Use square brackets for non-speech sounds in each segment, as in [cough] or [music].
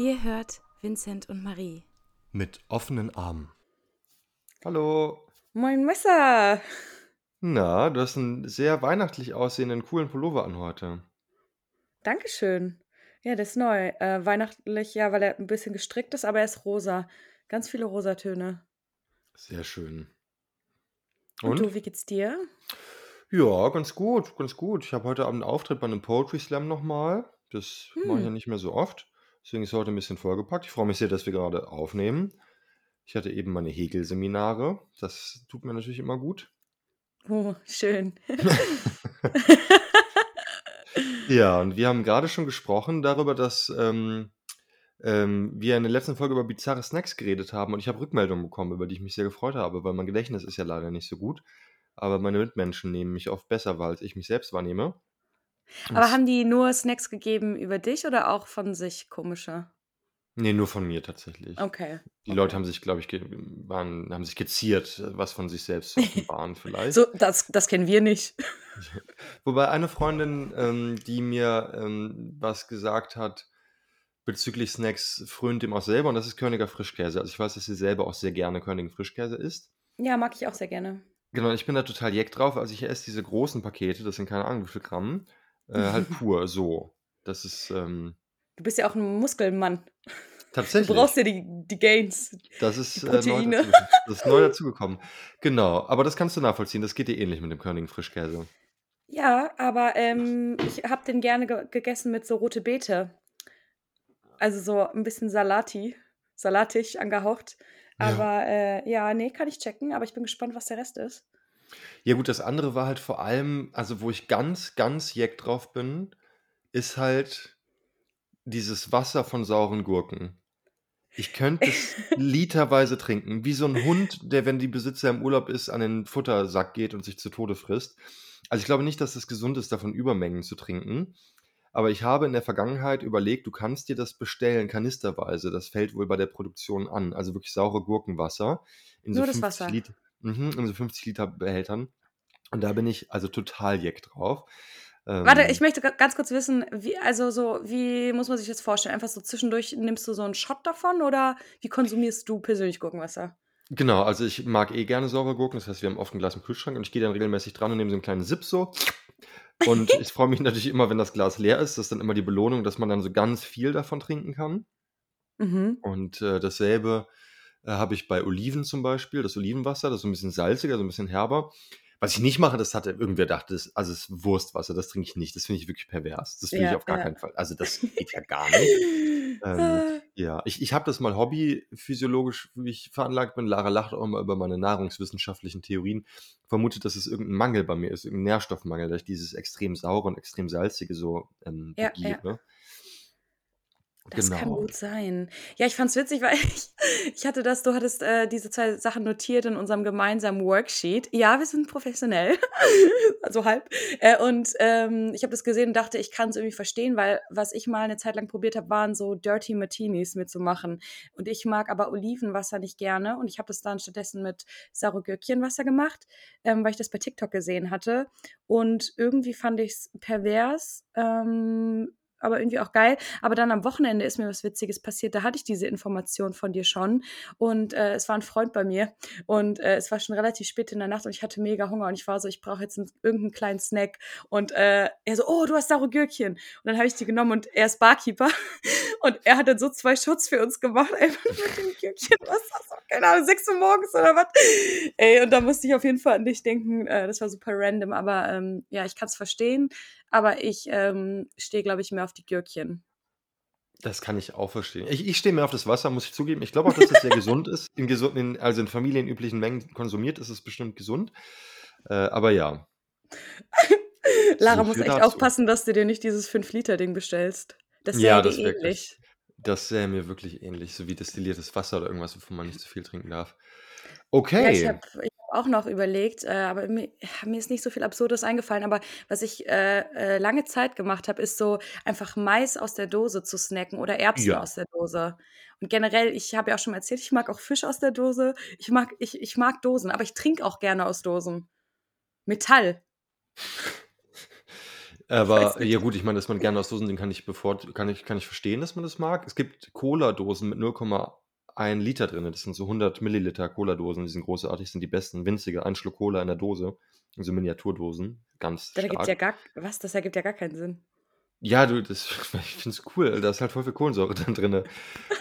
Ihr hört Vincent und Marie. Mit offenen Armen. Hallo. Moin Messer. Na, du hast einen sehr weihnachtlich aussehenden, coolen Pullover an heute. Dankeschön. Ja, der ist neu. Äh, weihnachtlich, ja, weil er ein bisschen gestrickt ist, aber er ist rosa. Ganz viele Rosatöne. Sehr schön. Und, du, wie geht's dir? Ja, ganz gut, ganz gut. Ich habe heute Abend einen Auftritt bei einem Poetry Slam nochmal. Das mache ich ja Hm. nicht mehr so oft. Deswegen ist heute ein bisschen vollgepackt. Ich freue mich sehr, dass wir gerade aufnehmen. Ich hatte eben meine Häkelseminare. Das tut mir natürlich immer gut. Oh, schön. [laughs] Ja, und wir haben gerade schon gesprochen darüber, dass ähm, ähm, wir in der letzten Folge über bizarre Snacks geredet haben und ich habe Rückmeldungen bekommen, über die ich mich sehr gefreut habe, weil mein Gedächtnis ist ja leider nicht so gut. Aber meine Mitmenschen nehmen mich oft besser wahr, als ich mich selbst wahrnehme. Aber haben die nur Snacks gegeben über dich oder auch von sich komische? nee, nur von mir tatsächlich. Okay, Die Leute haben sich, glaube ich, waren, haben sich geziert, was von sich selbst offenbaren [laughs] vielleicht. So, das, das kennen wir nicht. [laughs] Wobei eine Freundin, ähm, die mir ähm, was gesagt hat bezüglich Snacks, frönt dem auch selber und das ist Körniger Frischkäse. Also ich weiß, dass sie selber auch sehr gerne Körnigen Frischkäse isst. Ja, mag ich auch sehr gerne. Genau, ich bin da total jeck drauf. Also ich esse diese großen Pakete, das sind keine Ahnung wie viel Gramm, äh, halt [laughs] pur so. Das ist ähm, Du bist ja auch ein Muskelmann. Du brauchst tatsächlich. ja die, die Gains, Das ist äh, neu. Das ist neu [laughs] dazugekommen. Genau, aber das kannst du nachvollziehen. Das geht dir ähnlich mit dem Körnigen Frischkäse. Ja, aber ähm, ich habe den gerne ge gegessen mit so rote Beete. Also so ein bisschen Salati, salatig angehaucht. Ja. Aber äh, ja, nee, kann ich checken. Aber ich bin gespannt, was der Rest ist. Ja gut, das andere war halt vor allem, also wo ich ganz, ganz jeck drauf bin, ist halt dieses Wasser von sauren Gurken. Ich könnte es [laughs] literweise trinken, wie so ein Hund, der, wenn die Besitzer im Urlaub ist, an den Futtersack geht und sich zu Tode frisst. Also ich glaube nicht, dass es gesund ist, davon Übermengen zu trinken. Aber ich habe in der Vergangenheit überlegt, du kannst dir das bestellen, kanisterweise. Das fällt wohl bei der Produktion an. Also wirklich saure Gurkenwasser in so Nur das 50 Wasser. Liter, mhm, in so 50 Liter Behältern. Und da bin ich also total jeck drauf. Warte, ich Ähm, möchte ga- ganz kurz wissen, wie, also so, wie muss man sich das vorstellen? Einfach so zwischendurch nimmst du so einen Shot davon oder wie konsumierst du persönlich Gurkenwasser? genau, also ich mag eh gerne saure Gurken. Das heißt, wir haben oft ein Glas im Kühlschrank und ich gehe dann regelmäßig dran und nehme so einen kleinen Sip so. Und [laughs] ich freue mich natürlich immer, wenn das Glas leer ist. Das ist dann immer die Belohnung, dass man dann so ganz viel davon trinken kann. Mhm. Und äh, dasselbe äh, habe ich bei Oliven zum Beispiel, das Olivenwasser, das ist so ein bisschen salziger, so ein bisschen herber. Was ich nicht mache, das hatte irgendwer dachte, das, also das ist Wurstwasser, das trinke ich nicht. Das finde ich wirklich pervers. Das will ich Ja, auf gar ja. keinen Fall. Also das [laughs] geht ja gar nicht. Ähm, Ah. ja, ich, ich habe das mal hobbyphysiologisch, wie ich veranlagt bin. Lara lacht auch immer über meine nahrungswissenschaftlichen Theorien. Vermutet, dass es irgendein Mangel bei mir ist, irgendein Nährstoffmangel, dass ich dieses extrem saure und extrem salzige so ähm, Ja, ja. begehre. Das kann Genau. gut sein. Ja, ich fand's witzig, [laughs] weil ich, ich hatte das, du hattest äh, diese zwei Sachen notiert in unserem gemeinsamen Worksheet. Ja, wir sind professionell, [laughs] also halb. Äh, und ähm, ich habe das gesehen und dachte, ich kann es irgendwie verstehen, weil was ich mal eine Zeit lang probiert habe, waren so Dirty Martinis mitzumachen. Und ich mag aber Olivenwasser nicht gerne und ich habe das dann stattdessen mit saure Gürkchenwasser gemacht, ähm, weil ich das bei TikTok gesehen hatte. Und irgendwie fand ich es pervers. Ähm, aber irgendwie auch geil. Aber dann am Wochenende ist mir was Witziges passiert. Da hatte ich diese Information von dir schon. Und äh, es war ein Freund bei mir. Und äh, es war schon relativ spät in der Nacht und ich hatte mega Hunger. Und ich war so, ich brauche jetzt einen, irgendeinen kleinen Snack. Und äh, er so, oh, du hast saure Gürkchen. Und dann habe ich die genommen und er ist Barkeeper. [laughs] Und er hat dann so zwei Shots für uns gemacht, einfach mit dem Gürkchen. Was ist das? Keine Ahnung, 6 Uhr morgens oder was? Ey, und da musste ich auf jeden Fall an dich denken. Äh, das war super random. Aber ähm, ja, ich kann es verstehen. Aber ich ähm, stehe, glaube ich, mehr auf die Gürkchen. Das kann ich auch verstehen. Ich, ich stehe mehr auf das Wasser, muss ich zugeben. Ich glaube auch, dass es sehr gesund ist. In gesunden, also in familienüblichen Mengen konsumiert ist es bestimmt gesund. Äh, aber ja, [laughs] Lara so muss echt dazu. aufpassen, dass du dir nicht dieses 5-Liter-Ding bestellst. Das sähe Ja, dir das wäre ähnlich. Das sähe mir wirklich ähnlich, so wie destilliertes Wasser oder irgendwas, wovon man nicht zu viel trinken darf. Ja, ich Okay. habe ich hab auch noch überlegt, äh, aber mir, mir ist nicht so viel Absurdes eingefallen. Aber was ich äh, äh, lange Zeit gemacht habe, ist so einfach Mais aus der Dose zu snacken oder Erbsen Ja. aus der Dose. Und generell, ich habe ja auch schon mal erzählt, ich mag auch Fisch aus der Dose. Ich mag, ich, ich mag Dosen, aber ich trinke auch gerne aus Dosen. Metall. [laughs] Aber ja gut, ich meine, dass man gerne aus Dosen den kann ich bevor kann ich kann ich verstehen, dass man das mag. Es gibt Cola-Dosen mit 0,1 Liter drin. Das sind so 100 Milliliter Cola-Dosen, die sind großartig, sind die besten, winzige, ein Schluck Cola in der Dose, so Miniaturdosen, ganz Da gibt's ja stark. gar was? Das ergibt ja gar keinen Sinn. Ja, du, das [laughs] ich finde es cool, da ist halt voll viel Kohlensäure dann drin.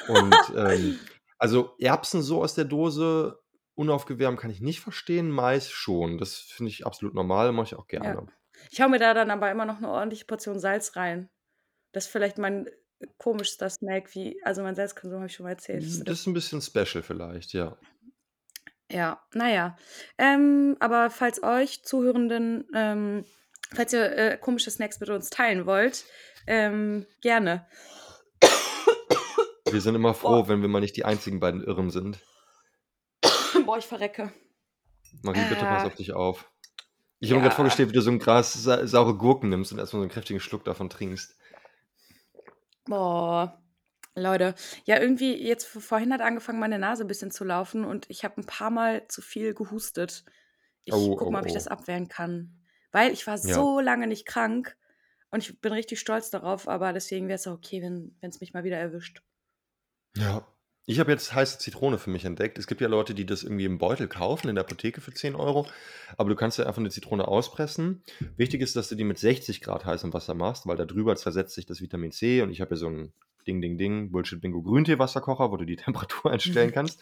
Und, [laughs] ähm, also Erbsen so aus der Dose unaufgewärmt kann ich nicht verstehen, Mais schon. Das finde ich absolut normal, mache ich auch Ja. gerne. Ich haue mir da dann aber immer noch 'ne ordentliche Portion Salz rein. Das ist vielleicht mein, komischster Snack, wie also mein Salzkonsum, habe ich schon mal erzählt. Hm, das ist 'n bisschen special vielleicht, ja. Ja, na ja. Ähm, aber falls euch Zuhörenden ähm, falls ihr, äh, komische Snacks mit uns teilen wollt, ähm, gerne. Wir sind immer froh, Boah. wenn wir mal nicht die einzigen beiden Irren sind. Boah, ich verrecke. Marie, bitte pass Äh. auf dich auf. Ich habe mir grad Ja. vorgestellt, wie du so 'n Glas sa saure Gurken nimmst und erst mal so 'n kräftigen Schluck davon trinkst. Boah, Leute. Ja, irgendwie jetzt vorhin hat angefangen, meine Nase 'n bisschen zu laufen und ich habe 'n paarmal zu viel gehustet. Ich Oh, gucke oh, mal, ob ich das oh. abwehren kann. Weil ich war Ja. so lange nicht krank und ich bin richtig stolz darauf, aber deswegen wäre es auch okay, wenn wenn's mich mal wieder erwischt. Ja. Ich habe jetzt heiße Zitrone für mich entdeckt. Es gibt ja Leute, die das irgendwie im Beutel kaufen in der Apotheke für 10 €, aber du kannst ja einfach 'ne Zitrone auspressen. Wichtig ist, dass du die mit 60 Grad heißem Wasser machst, weil da drüber zersetzt sich das Vitamin C und ich habe hier so 'n Ding Ding Ding Bullshit Bingo Grüntee-Wasserkocher, wo du die [laughs] Temperatur einstellen kannst.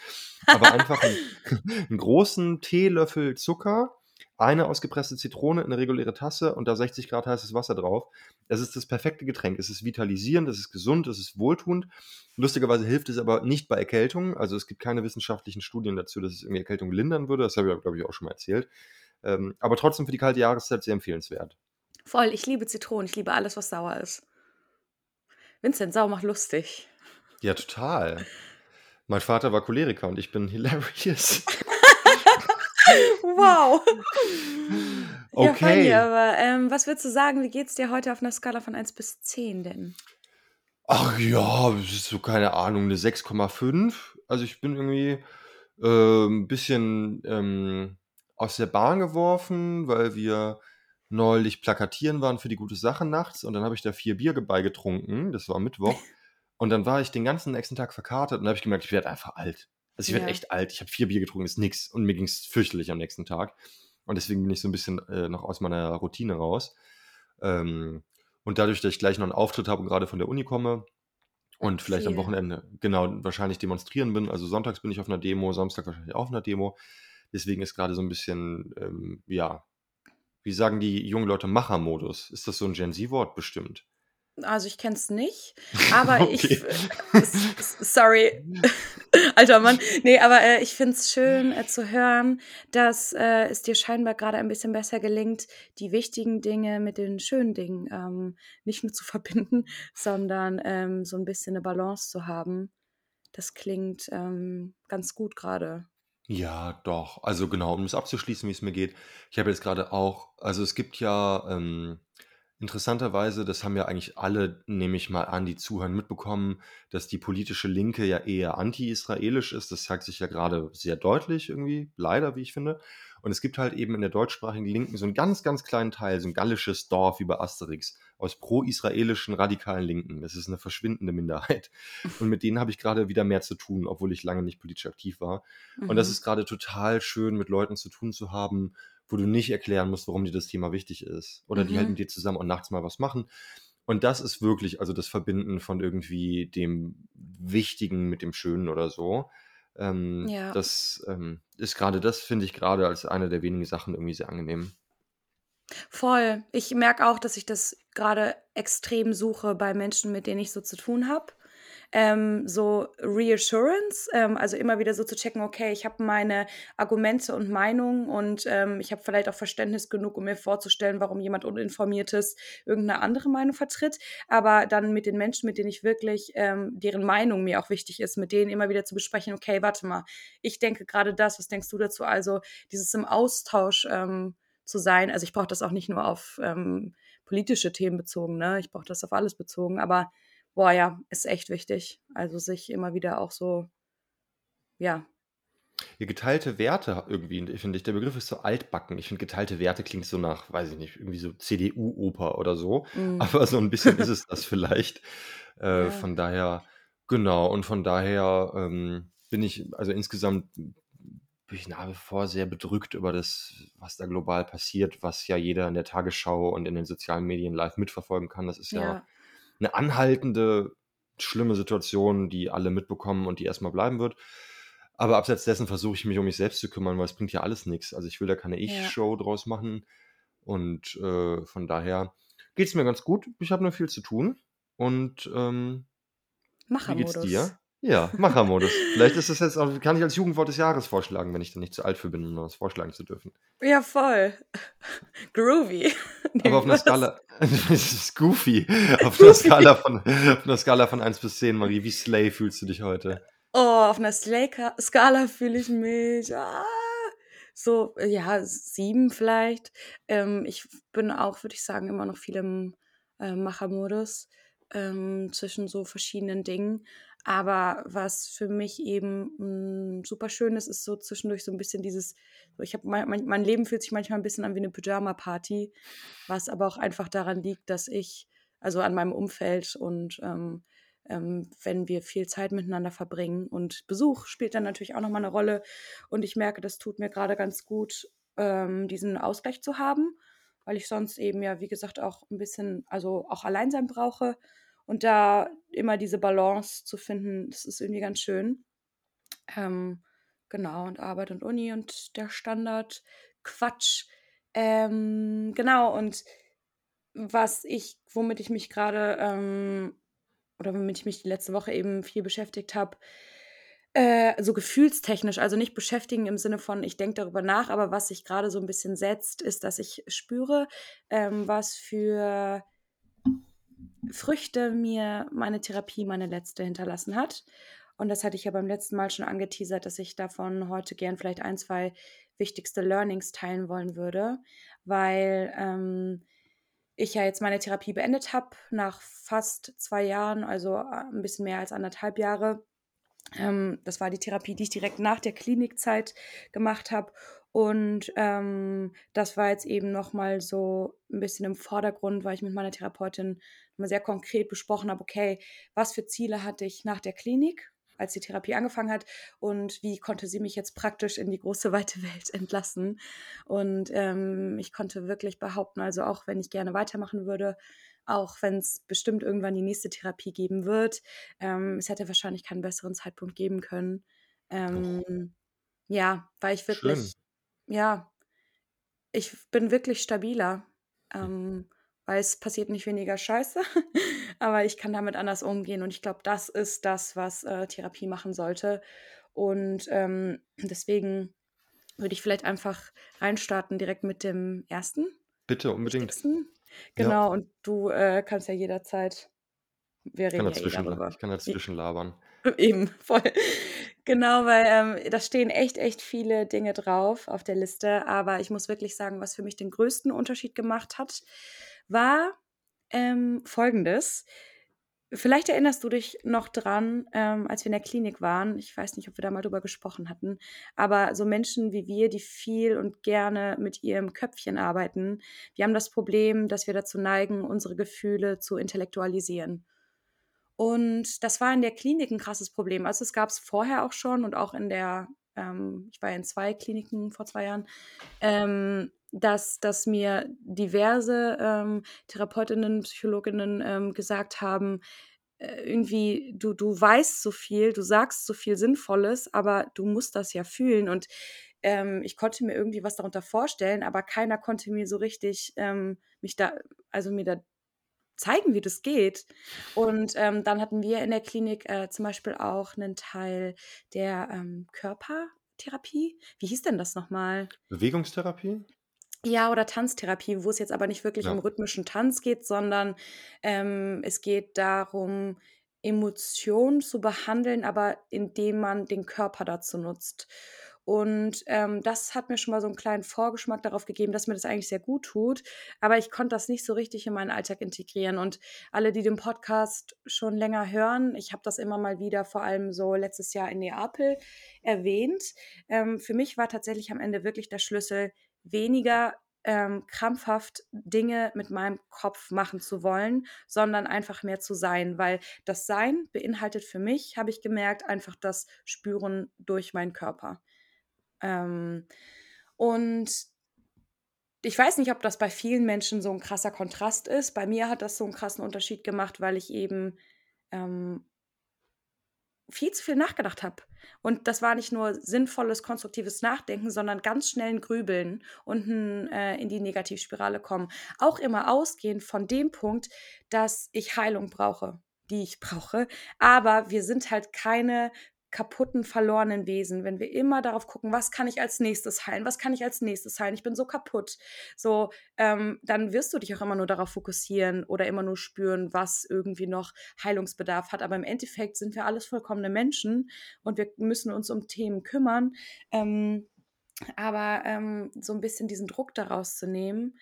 Aber einfach 'n [laughs] 'n großen Teelöffel Zucker, eine ausgepresste Zitrone in 'ne reguläre Tasse und da 60 Grad heißes Wasser drauf. Es ist das perfekte Getränk. Es ist vitalisierend, es ist gesund, es ist wohltuend. Lustigerweise hilft es aber nicht bei Erkältungen. Also, es gibt keine wissenschaftlichen Studien dazu, dass es irgendwie Erkältung lindern würde. Das habe ich glaube ich, auch schon mal erzählt. Ähm, aber trotzdem für die kalte Jahreszeit sehr empfehlenswert. Voll, ich liebe Zitronen. Ich liebe alles, was sauer ist. Vincent, sauer macht lustig. Ja, total. Mein Vater war Choleriker und ich bin hilarious. [laughs] Wow. [laughs] Ja, funny, Okay. aber, ähm, was würdest du sagen, wie geht's dir heute auf 'ner Skala von 1 bis 10 denn? Ach ja, das ist so, keine Ahnung, 'ne 6,5. Also, ich bin irgendwie, äh, 'n bisschen, ähm, aus der Bahn geworfen, weil wir neulich plakatieren waren für die gute Sache nachts und dann habe ich da 4 Bier bei getrunken. Das war Mittwoch. [laughs] Und dann war ich den ganzen nächsten Tag verkatert und habe ich gemerkt, ich werde einfach alt. Also, ich werde Ja. echt alt. Ich habe 4 Bier getrunken, ist nix und mir ging's fürchterlich am nächsten Tag. Und deswegen bin ich so 'n bisschen, äh, noch aus meiner Routine raus. Ähm, und dadurch, dass ich gleich noch 'n Auftritt habe und grade von der Uni komme und vielleicht am Viel. Wochenende genau, wahrscheinlich demonstrieren bin. Also, sonntags bin ich auf 'ner Demo, Samstag wahrscheinlich auch auf 'ner Demo. Deswegen ist grade so 'n bisschen, ähm, ja wie sagen die jungen Leute, Machermodus. Ist das so 'n Gen Z-Wort? Bestimmt. Also, ich kenne es nicht, [laughs] aber ich Okay. s sorry, [laughs] alter Mann. Ne, aber, äh, ich finde es schön, äh, zu hören, dass, äh, es dir scheinbar grade ein bisschen besser gelingt, die wichtigen Dinge mit den schönen Dingen, ähm, nicht nur zu [laughs] verbinden, sondern, ähm, so 'n bisschen 'ne Balance zu haben. Das klingt, ähm, ganz gut grade. Ja, doch. Also, genau, um das abzuschließen, wie's mir geht. Ich habe jetzt grade auch also, es gibt ja, ähm, interessanterweise, das haben ja eigentlich alle, nehme ich mal an, die zuhören, mitbekommen, dass die politische Linke ja eher anti-israelisch ist. Das zeigt sich ja grade sehr deutlich irgendwie, leider, wie ich finde. Und es gibt halt eben in der deutschsprachigen Linken so 'n ganz, ganz kleinen Teil, so 'n gallisches Dorf wie bei Asterix aus pro-israelischen radikalen Linken. Das ist 'ne verschwindende Minderheit. [laughs] Und mit denen habe ich grade wieder mehr zu tun, obwohl ich lange nicht politisch aktiv war. Und das Mhm. ist grade total schön, mit Leuten zu tun zu haben, wo du nicht erklären musst, warum dir das Thema wichtig ist. Oder die halt Mhm. mit dir zusammen auch nachts mal was machen. Und das ist wirklich also, das Verbinden von irgendwie dem Wichtigen mit dem Schönen oder so. Ähm, Ja. das, ähm, ist grade das finde ich grade als eine der wenigen Sachen irgendwie sehr angenehm. Voll. Ich merke auch, dass ich das grade extrem suche bei Menschen, mit denen ich so zu tun habe. Ähm, so Reassurance, ähm, also immer wieder so zu checken: „Okay, ich habe meine Argumente und Meinungen und, ähm, ich habe vielleicht auch Verständnis genug, um mir vorzustellen, warum jemand Uninformiertes irgend 'ne andere Meinung vertritt.“ Aber dann mit den Menschen, mit denen ich wirklich ähm, deren Meinung mir auch wichtig ist, mit denen immer wieder zu besprechen: „Okay, warte mal, ich denke grade das, was denkst du dazu?“ Also, dieses im Austausch, ähm, zu sein. Also, ich brauche das auch nicht nur auf, ähm, politische Themen bezogen, ne? Ich brauche das auf alles bezogen, aber boah, ja, ist echt wichtig. Also, sich immer wieder auch so ja Ja, geteilte Werte irgendwie, finde ich. Der Begriff ist so altbacken. Ich finde, geteilte Werte klingt so nach, weiß ich nicht, irgendwie so CDU-Oper oder so. [laughs] Mhm. Aber so ein bisschen ist es [laughs] das vielleicht. Äh, Ja. von daher, genau, und von daher ähm, bin ich, also insgesamt bin ich nach wie vor sehr bedrückt über das, was da global passiert, was ja jeder in der Tagesschau und in den sozialen Medien live mitverfolgen kann. Das ist ja Ja. Eine anhaltende, schlimme Situation, die alle mitbekommen und die erstmal bleiben wird. Aber abseits dessen versuche ich mich um mich selbst zu kümmern, weil es bringt ja alles nichts. Also ich will da keine Ja. Ich-Show draus machen. Und äh, von daher geht es mir ganz gut. Ich habe nur viel zu tun. Und ähm, wie geht's dir? Ja, Machermodus. Vielleicht ist es jetzt auch, kann ich als Jugendwort des Jahres vorschlagen, wenn ich dann nicht zu alt für bin, um das vorschlagen zu dürfen. Ja, voll. [laughs] Groovy. [laughs] Aber auf einer. Skala, [laughs] das ist goofy. Auf einer Skala von, auf einer Skala von 1 bis 10, Marie, wie slay fühlst du dich heute? Oh, auf einer Slay- Skala fühle ich mich. Ah, so, äh, ja, sieben vielleicht. Ähm, ich bin auch, würde ich sagen, immer noch viel im äh, Machermodus ähm, zwischen so verschiedenen Dingen. Aber was für mich eben mh, super schön ist, ist so zwischendurch so ein bisschen dieses, ich habe mein, mein, mein Leben fühlt sich manchmal ein bisschen an wie eine Pyjama-Party, was aber auch einfach daran liegt, dass ich, also an meinem Umfeld und ähm, ähm, wenn wir viel Zeit miteinander verbringen. Und Besuch spielt dann natürlich auch nochmal eine Rolle. Und ich merke, das tut mir gerade ganz gut, ähm, diesen Ausgleich zu haben, weil ich sonst eben ja, wie gesagt, auch ein bisschen, also auch allein sein brauche. Und da immer diese Balance zu finden, das ist irgendwie ganz schön. Ähm, genau, und Arbeit und Uni und der Standard Quatsch. Ähm, genau, und was ich, womit ich mich gerade ähm, oder womit ich mich die letzte Woche eben viel beschäftigt habe, äh, so gefühlstechnisch, also nicht beschäftigen im Sinne von, ich denke darüber nach, aber was sich gerade so ein bisschen setzt, ist, dass ich spüre, ähm, was für Früchte mir meine Therapie, meine letzte, hinterlassen hat. Und das hatte ich ja beim letzten Mal schon angeteasert, dass ich davon heute gern vielleicht ein, zwei wichtigste Learnings teilen wollen würde, weil ähm, ich ja jetzt meine Therapie beendet habe nach fast zwei Jahren, also äh, ein bisschen mehr als anderthalb Jahre. Ähm, das war die Therapie, die ich direkt nach der Klinikzeit gemacht habe. Und ähm, das war jetzt eben nochmal so ein bisschen im Vordergrund, weil ich mit meiner Therapeutin mal sehr konkret besprochen habe, okay, was für Ziele hatte ich nach der Klinik, als die Therapie angefangen hat und wie konnte sie mich jetzt praktisch in die große weite Welt [laughs] entlassen. Und ähm, ich konnte wirklich behaupten, also auch wenn ich gerne weitermachen würde, auch wenn es bestimmt irgendwann die nächste Therapie geben wird, ähm, es hätte wahrscheinlich keinen besseren Zeitpunkt geben können. Ähm, ja, weil ich Schön. Ja, ich bin wirklich stabiler. Ähm, weil es passiert nicht weniger Scheiße, [laughs] aber ich kann damit anders umgehen und ich glaube, das ist das, was äh, Therapie machen sollte. Und ähm, deswegen würde ich vielleicht einfach reinstarten direkt mit dem ersten, Bitte, unbedingt. wichtigsten. Ja, Genau, und du äh, kannst ja jederzeit, wir ich kann reden ja eh ich kann dazwischen labern. [laughs] Eben, voll. Genau, weil ähm, da stehen echt, echt viele Dinge drauf auf der Liste. Aber ich muss wirklich sagen, was für mich den größten Unterschied gemacht hat, war ähm, folgendes. Vielleicht erinnerst du dich noch dran, ähm, als wir in der Klinik waren. Ich weiß nicht, ob wir da mal drüber gesprochen hatten. Aber so Menschen wie wir, die viel und gerne mit ihrem Köpfchen arbeiten, wir haben das Problem, dass wir dazu neigen, unsere Gefühle zu intellektualisieren. Und das war in der Klinik ein krasses Problem. Also es gab es vorher auch schon und auch in der, ähm, ich war in zwei Kliniken vor zwei Jahren, ähm, dass, dass mir diverse ähm, Therapeutinnen, Psychologinnen ähm, gesagt haben, äh, irgendwie, du, du weißt so viel, du sagst so viel Sinnvolles, aber du musst das ja fühlen. Und ähm, ich konnte mir irgendwie was darunter vorstellen, aber keiner konnte mir so richtig ähm, mich da, also mir da zeigen, wie das geht. Und ähm, dann hatten wir in der Klinik äh, zum Beispiel auch einen Teil der ähm, Körpertherapie. Wie hieß denn das nochmal? Bewegungstherapie? Ja, oder Tanztherapie, wo es jetzt aber nicht wirklich Ja. um rhythmischen Tanz geht, sondern ähm, es geht darum, Emotionen zu behandeln, aber indem man den Körper dazu nutzt. Und ähm, das hat mir schon mal so einen kleinen Vorgeschmack darauf gegeben, dass mir das eigentlich sehr gut tut. Aber ich konnte das nicht so richtig in meinen Alltag integrieren. Und alle, die den Podcast schon länger hören, ich habe das immer mal wieder, vor allem so letztes Jahr in Neapel erwähnt. Ähm, für mich war tatsächlich am Ende wirklich der Schlüssel weniger ähm, krampfhaft Dinge mit meinem Kopf machen zu wollen, sondern einfach mehr zu sein, weil das Sein beinhaltet für mich, habe ich gemerkt, einfach das Spüren durch meinen Körper. Ähm, und ich weiß nicht, ob das bei vielen Menschen so ein krasser Kontrast ist. Bei mir hat das so einen krassen Unterschied gemacht, weil ich eben ähm, viel zu viel nachgedacht habe. Und das war nicht nur sinnvolles, konstruktives Nachdenken, sondern ganz schnell ein Grübeln und ein, äh, in die Negativspirale kommen. Auch immer ausgehend von dem Punkt, dass ich Heilung brauche, die ich brauche. Aber wir sind halt keine kaputten, verlorenen Wesen, wenn wir immer darauf gucken, was kann ich als nächstes heilen, was kann ich als nächstes heilen, ich bin so kaputt, so, ähm, dann wirst du dich auch immer nur darauf fokussieren oder immer nur spüren, was irgendwie noch Heilungsbedarf hat. Aber im Endeffekt sind wir alles vollkommene Menschen und wir müssen uns um Themen kümmern. Ähm, aber ähm, so ein bisschen diesen Druck daraus zu nehmen,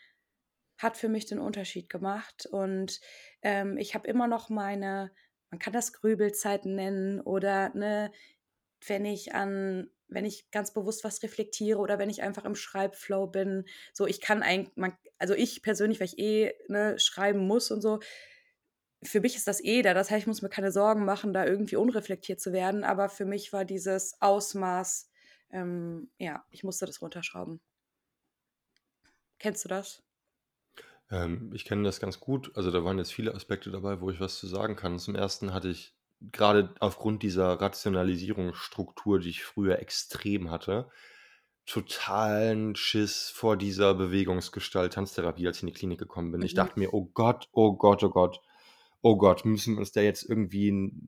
hat für mich den Unterschied gemacht. Und ähm, ich habe immer noch meine man kann das Grübelzeiten nennen oder ne, wenn ich an, wenn ich ganz bewusst was reflektiere oder wenn ich einfach im Schreibflow bin, so ich kann eigentlich, also ich persönlich, weil ich eh ne, schreiben muss und so, für mich ist das eh da. Das heißt, ich muss mir keine Sorgen machen, da irgendwie unreflektiert zu werden. Aber für mich war dieses Ausmaß, ähm, ja, ich musste das runterschrauben. Kennst du das? Ähm, ich kenne das ganz gut. Also da waren jetzt viele Aspekte dabei, wo ich was zu sagen kann. Zum ersten hatte ich gerade aufgrund dieser Rationalisierungsstruktur, die ich früher extrem hatte, totalen Schiss vor dieser Bewegungsgestalt Tanztherapie, als ich in die Klinik gekommen bin. Ich mhm. dachte mir, oh Gott, oh Gott, oh Gott, oh Gott, müssen wir uns da jetzt irgendwie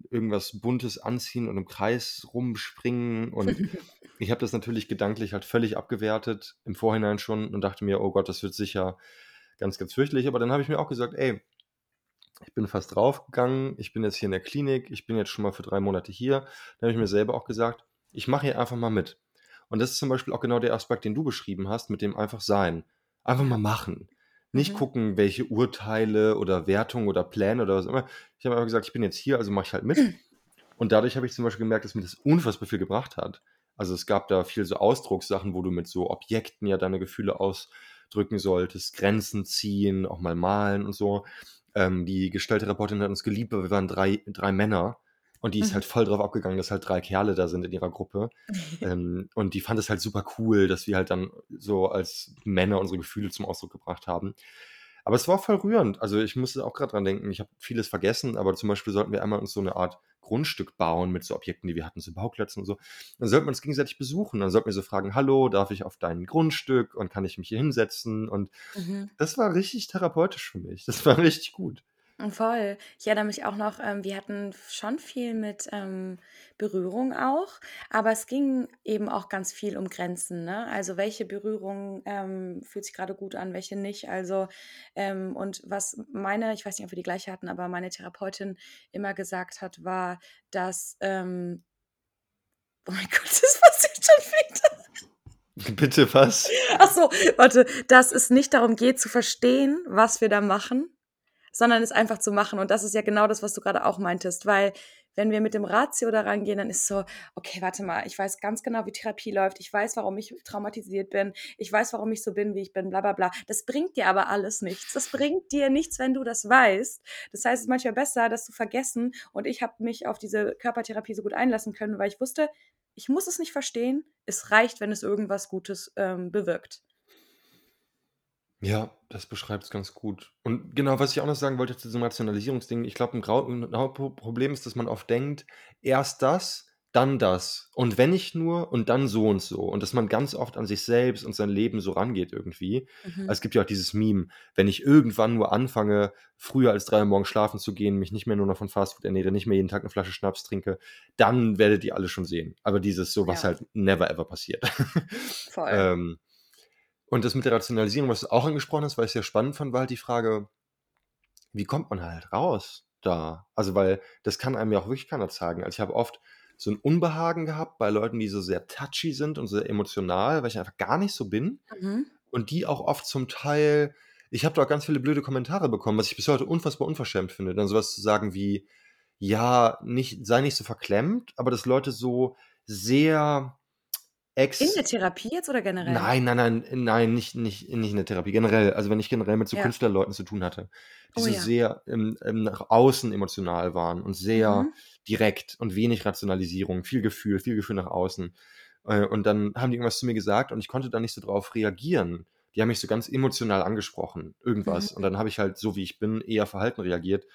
irgendwas Buntes anziehen und im Kreis rumspringen? Und [laughs] ich habe das natürlich gedanklich halt völlig abgewertet im Vorhinein schon und dachte mir, oh Gott, das wird sicher ganz, ganz fürchterlich. Aber dann habe ich mir auch gesagt, ey, ich bin fast draufgegangen, ich bin jetzt hier in der Klinik, ich bin jetzt schon mal für drei Monate hier. Dann habe ich mir selber auch gesagt, ich mache hier einfach mal mit. Und das ist zum Beispiel auch genau der Aspekt, den du beschrieben hast, mit dem einfach sein. Einfach mal machen. Nicht mhm. gucken, welche Urteile oder Wertungen oder Pläne oder was immer. Ich habe einfach gesagt, ich bin jetzt hier, also mache ich halt mit. [clears throat] Und dadurch habe ich zum Beispiel gemerkt, dass mir das unfassbar viel gebracht hat. Also es gab da viel so Ausdruckssachen, wo du mit so Objekten ja deine Gefühle aus, drücken solltest, Grenzen ziehen, auch mal malen und so. Ähm, die Gestaltreporterin hat uns geliebt, weil wir waren drei, drei Männer und die ist halt mhm. voll drauf abgegangen, dass halt drei Kerle da sind in ihrer Gruppe. [laughs] ähm, und die fand es halt super cool, dass wir halt dann so als Männer unsere Gefühle zum Ausdruck gebracht haben. Aber es war voll rührend. Also ich musste auch gerade dran denken, ich habe vieles vergessen, aber zum Beispiel sollten wir einmal uns so eine Art Grundstück bauen mit so Objekten, die wir hatten, so Bauklötzen und so. Dann sollte man uns gegenseitig besuchen. Dann sollten wir so fragen, hallo, darf ich auf dein Grundstück und kann ich mich hier hinsetzen? Und mhm. das war richtig therapeutisch für mich. Das war richtig gut. Voll. Ich erinnere mich auch noch, ähm, wir hatten schon viel mit ähm, Berührung auch, aber es ging eben auch ganz viel um Grenzen. Ne? Also welche Berührung ähm, fühlt sich gerade gut an, welche nicht. Also ähm, und was meine, ich weiß nicht, ob wir die gleiche hatten, aber meine Therapeutin immer gesagt hat, war, dass ähm, oh mein Gott, [laughs] das passiert schon wieder. [laughs] Bitte was? Ach so, warte, dass es nicht darum geht zu verstehen, was wir da machen, sondern es einfach zu machen. Und das ist ja genau das, was du gerade auch meintest, weil wenn wir mit dem Ratio da rangehen, dann ist so, okay, warte mal, ich weiß ganz genau, wie Therapie läuft, ich weiß, warum ich traumatisiert bin, ich weiß, warum ich so bin, wie ich bin, bla bla bla. Das bringt dir aber alles nichts. Das bringt dir nichts, wenn du das weißt. Das heißt, es ist manchmal besser, das zu vergessen. Und ich habe mich auf diese Körpertherapie so gut einlassen können, weil ich wusste, ich muss es nicht verstehen. Es reicht, wenn es irgendwas Gutes ähm, bewirkt. Ja, das beschreibt es ganz gut. Und genau, was ich auch noch sagen wollte zu diesem Rationalisierungsding, ich glaube, ein Hauptproblem ist, dass man oft denkt, erst das, dann das und wenn nicht nur und dann so und so und dass man ganz oft an sich selbst und sein Leben so rangeht irgendwie. Mhm. Also, es gibt ja auch dieses Meme, wenn ich irgendwann nur anfange, früher als drei Uhr morgens schlafen zu gehen, mich nicht mehr nur noch von Fastfood ernähre, nicht mehr jeden Tag eine Flasche Schnaps trinke, dann werdet ihr alle schon sehen. Aber dieses so, was Ja. halt never ever passiert. [laughs] Voll. Ähm und das mit der Rationalisierung, was du auch angesprochen hast, weil ich es sehr spannend fand, war halt die Frage, wie kommt man halt raus da? Also, weil das kann einem ja auch wirklich keiner sagen. Also, ich habe oft so ein Unbehagen gehabt bei Leuten, die so sehr touchy sind und sehr emotional, weil ich einfach gar nicht so bin. Mhm. Und die auch oft zum Teil, ich habe da auch ganz viele blöde Kommentare bekommen, was ich bis heute unfassbar unverschämt finde. Dann sowas zu sagen wie, ja, nicht, sei nicht so verklemmt, aber dass Leute so sehr ex. In der Therapie jetzt oder generell? Nein, nein, nein, nein, nicht, nicht, nicht in der Therapie. Generell, also wenn ich generell mit so Ja. Künstlerleuten zu tun hatte, die Oh so ja. sehr ähm, ähm, nach außen emotional waren und sehr Mhm. direkt und wenig Rationalisierung, viel Gefühl, viel Gefühl nach außen. Äh, und dann haben die irgendwas zu mir gesagt und ich konnte da nicht so drauf reagieren. Die haben mich so ganz emotional angesprochen, irgendwas. Mhm. Und dann habe ich halt, so wie ich bin, eher verhalten reagiert.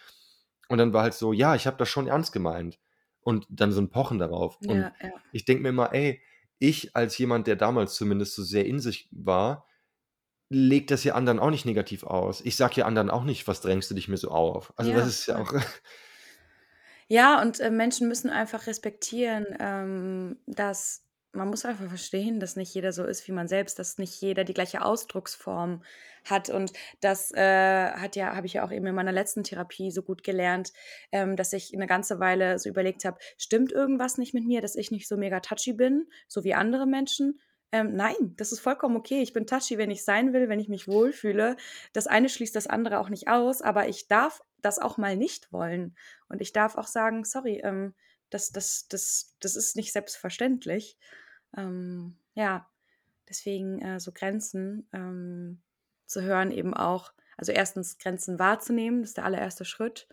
Und dann war halt so, ja, ich habe das schon ernst gemeint. Und dann so ein Pochen darauf. Und Ja, ja. ich denke mir immer, ey, ich als jemand, der damals zumindest so sehr in sich war, legt das ja anderen auch nicht negativ aus. Ich sag ja anderen auch nicht, was drängst du dich mir so auf. Also das Ja, ist ja auch, [laughs] Ja, und äh, Menschen müssen einfach respektieren, ähm, dass man muss einfach verstehen, dass nicht jeder so ist wie man selbst, dass nicht jeder die gleiche Ausdrucksform hat. Und das äh, hat ja, habe ich ja auch eben in meiner letzten Therapie so gut gelernt, ähm, dass ich eine ganze Weile so überlegt habe, stimmt irgendwas nicht mit mir, dass ich nicht so mega touchy bin, so wie andere Menschen? Ähm, nein, das ist vollkommen okay. Ich bin touchy, wenn ich sein will, wenn ich mich wohlfühle. Das eine schließt das andere auch nicht aus, aber ich darf das auch mal nicht wollen. Und ich darf auch sagen, sorry, ähm, das, das, das, das ist nicht selbstverständlich. Ähm, ja, deswegen äh, so Grenzen ähm, zu hören eben auch. Also erstens Grenzen wahrzunehmen, das ist der allererste Schritt.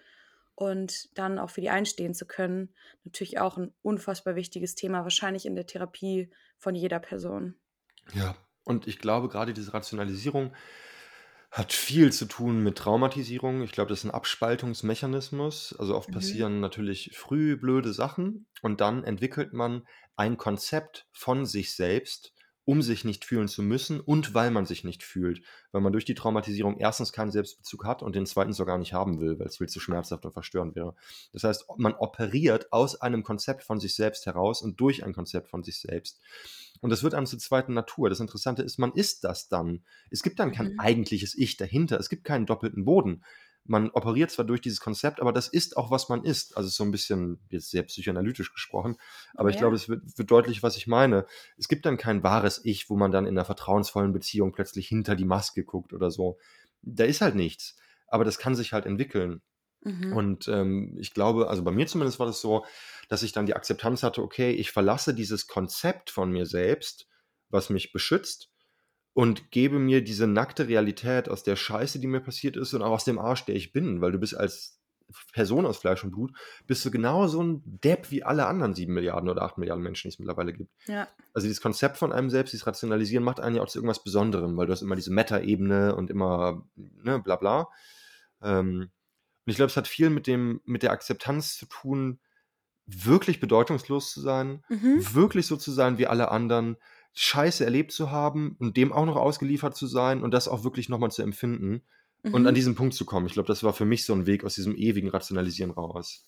Und dann auch für die einstehen zu können. Natürlich auch ein unfassbar wichtiges Thema, wahrscheinlich in der Therapie von jeder Person. ja. Und ich glaube, gerade diese Rationalisierung hat viel zu tun mit Traumatisierung. Ich glaube, das ist ein Abspaltungsmechanismus. Also oft Mhm. passieren natürlich früh blöde Sachen und dann entwickelt man ein Konzept von sich selbst, um sich nicht fühlen zu müssen und weil man sich nicht fühlt, weil man durch die Traumatisierung erstens keinen Selbstbezug hat und den zweiten sogar nicht haben will, weil es viel zu schmerzhaft und verstörend wäre. Das heißt, man operiert aus einem Konzept von sich selbst heraus und durch ein Konzept von sich selbst. Und das wird einem zur zweiten Natur. Das Interessante ist, man ist das dann. Es gibt dann kein Mhm. eigentliches Ich dahinter. Es gibt keinen doppelten Boden. Man operiert zwar durch dieses Konzept, aber das ist auch, was man ist. Also so ein bisschen, jetzt sehr psychoanalytisch gesprochen, aber ich Ja. glaube, es wird, wird deutlich, was ich meine. Es gibt dann kein wahres Ich, wo man dann in einer vertrauensvollen Beziehung plötzlich hinter die Maske guckt oder so. Da ist halt nichts. Aber das kann sich halt entwickeln. Mhm. Und ähm, ich glaube, also bei mir zumindest war das so, dass ich dann die Akzeptanz hatte, okay, ich verlasse dieses Konzept von mir selbst, was mich beschützt, und gebe mir diese nackte Realität aus der Scheiße, die mir passiert ist und auch aus dem Arsch, der ich bin, weil du bist als Person aus Fleisch und Blut, bist du genau so ein Depp wie alle anderen sieben Milliarden oder acht Milliarden Menschen, die es mittlerweile gibt. Ja. Also dieses Konzept von einem selbst, dieses Rationalisieren, macht einen ja auch zu irgendwas Besonderem, weil du hast immer diese Meta-Ebene und immer, ne, bla bla. Ähm, und ich glaube, es hat viel mit dem, mit der Akzeptanz zu tun, wirklich bedeutungslos zu sein, Mhm. wirklich so zu sein wie alle anderen, Scheiße erlebt zu haben und dem auch noch ausgeliefert zu sein und das auch wirklich nochmal zu empfinden und an Mhm. diesen Punkt zu kommen. Ich glaube, das war für mich so ein Weg aus diesem ewigen Rationalisieren raus.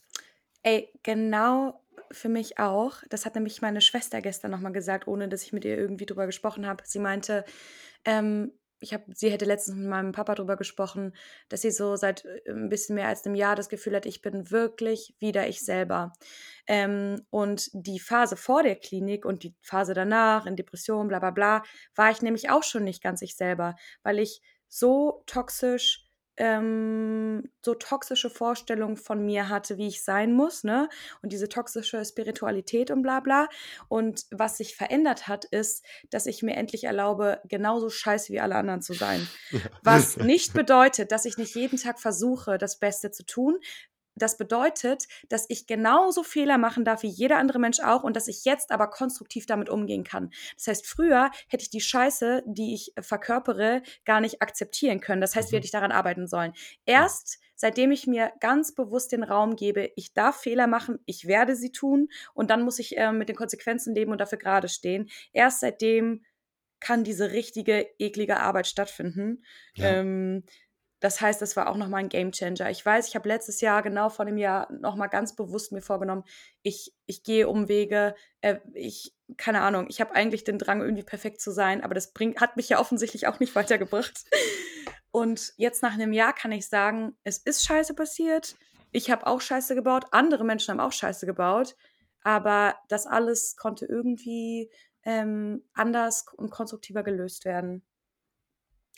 Ey, genau für mich auch. Das hat nämlich meine Schwester gestern nochmal gesagt, ohne dass ich mit ihr irgendwie drüber gesprochen habe. Sie meinte, ähm, ich habe, sie hätte letztens mit meinem Papa drüber gesprochen, dass sie so seit äh, ein bisschen mehr als einem Jahr das Gefühl hat, ich bin wirklich wieder ich selber. Ähm, und die Phase vor der Klinik und die Phase danach in Depression, bla bla bla, war ich nämlich auch schon nicht ganz ich selber, weil ich so toxisch ähm, so toxische Vorstellungen von mir hatte, wie ich sein muss, ne? Und diese toxische Spiritualität und bla bla. Und was sich verändert hat, ist, dass ich mir endlich erlaube, genauso scheiße wie alle anderen zu sein. [laughs] Was [laughs] nicht bedeutet, dass ich nicht jeden Tag versuche, das Beste zu tun. Das bedeutet, dass ich genauso Fehler machen darf wie jeder andere Mensch auch und dass ich jetzt aber konstruktiv damit umgehen kann. Das heißt, früher hätte ich die Scheiße, die ich verkörpere, gar nicht akzeptieren können. Das heißt, wie Mhm. hätte ich daran arbeiten sollen? Erst seitdem ich mir ganz bewusst den Raum gebe, ich darf Fehler machen, ich werde sie tun und dann muss ich äh, mit den Konsequenzen leben und dafür gerade stehen. Erst seitdem kann diese richtige, eklige Arbeit stattfinden. Ja. Ähm, das heißt, das war auch nochmal ein Gamechanger. Ich weiß, ich habe letztes Jahr, genau vor einem Jahr, nochmal ganz bewusst mir vorgenommen, ich, ich gehe Umwege, äh, ich, keine Ahnung, ich habe eigentlich den Drang, irgendwie perfekt zu sein, aber das bringt, hat mich ja offensichtlich auch nicht [laughs] weitergebracht. Und jetzt nach einem Jahr kann ich sagen, es ist scheiße passiert. Ich habe auch Scheiße gebaut, andere Menschen haben auch Scheiße gebaut. aber das alles konnte irgendwie ähm, anders und konstruktiver gelöst werden.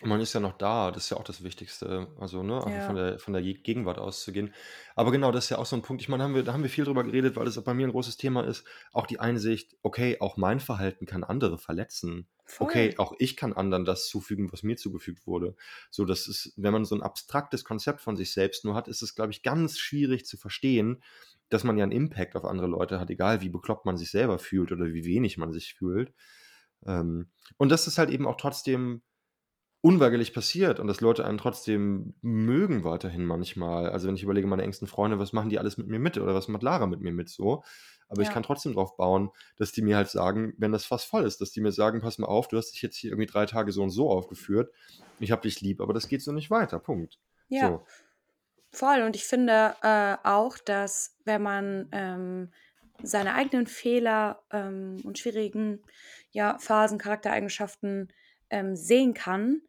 Man ist ja noch da, das ist ja auch das Wichtigste. Also, ne, einfach von der von der Gegenwart auszugehen. Aber genau, das ist ja auch so ein Punkt. Ich meine, haben wir da haben wir viel drüber geredet, weil das bei mir ein großes Thema ist. Auch die Einsicht: „Okay, auch mein Verhalten kann andere verletzen. Okay, auch ich kann anderen das zufügen, was mir zugefügt wurde.“ So, das ist wenn man so ein abstraktes Konzept von sich selbst nur hat, ist es, glaube ich, ganz schwierig zu verstehen, dass man ja einen Impact auf andere Leute hat, egal wie bekloppt man sich selber fühlt oder wie wenig man sich fühlt. Ähm, und dass es halt eben auch trotzdem unweigerlich passiert und dass Leute einen trotzdem mögen weiterhin manchmal. Also, wenn ich überlege, meine engsten Freunde, was machen die alles mit mir mit oder was macht Lara mit mir mit so? Aber ich kann trotzdem drauf bauen, dass die mir halt sagen, wenn das fast voll ist, dass die mir sagen: „Pass mal auf, du hast dich jetzt hier irgendwie drei Tage so und so aufgeführt. Ich habe dich lieb, aber das geht so nicht weiter. Punkt.“ Ja. So. Voll. Und ich finde äh, auch, dass wenn man ähm, seine eigenen Fehler ähm, und schwierigen ja, Phasen, Charaktereigenschaften ähm, sehen kann,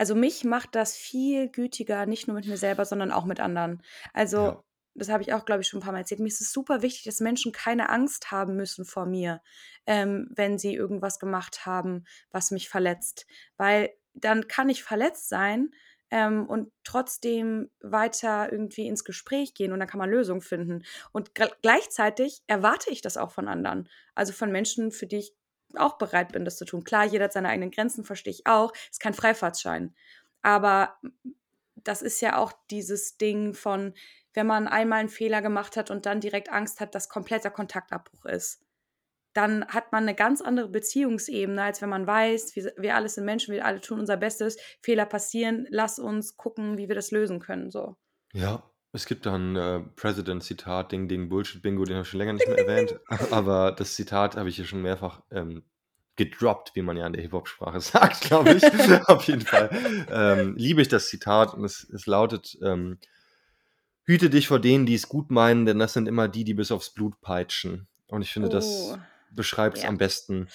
also mich macht das viel gütiger, nicht nur mit mir selber, sondern auch mit anderen. Also, Ja. das habe ich auch, glaube ich, schon ein paar Mal erzählt. Mir ist es super wichtig, dass Menschen keine Angst haben müssen vor mir, ähm, wenn sie irgendwas gemacht haben, was mich verletzt. Weil dann kann ich verletzt sein ähm, und trotzdem weiter irgendwie ins Gespräch gehen und dann kann man Lösungen finden. Und gleichzeitig erwarte ich das auch von anderen. Also von Menschen, für die ich auch bereit bin, das zu tun. Klar, jeder hat seine eigenen Grenzen, verstehe ich auch. Ist kein Freifahrtschein. Aber das ist ja auch dieses Ding von, wenn man einmal einen Fehler gemacht hat und dann direkt Angst hat, dass kompletter Kontaktabbruch ist, dann hat man eine ganz andere Beziehungsebene, als wenn man weiß, wir, wir alle sind Menschen, wir alle tun unser Bestes, Fehler passieren, lass uns gucken, wie wir das lösen können. So. Ja, es gibt da ein äh, President-Zitat, Ding, Ding, Bullshit-Bingo, den habe ich schon länger nicht mehr erwähnt. [laughs] Aber das Zitat habe ich hier schon mehrfach ähm, gedroppt, wie man ja in der Hip-Hop-Sprache [laughs] sagt, glaube ich. [laughs] Auf jeden Fall ähm, liebe ich das Zitat und es, es lautet: ähm, Hüte dich vor denen, die es gut meinen, denn das sind immer die, die bis aufs Blut peitschen. Und ich finde, das Oh, beschreibt es ja. am besten.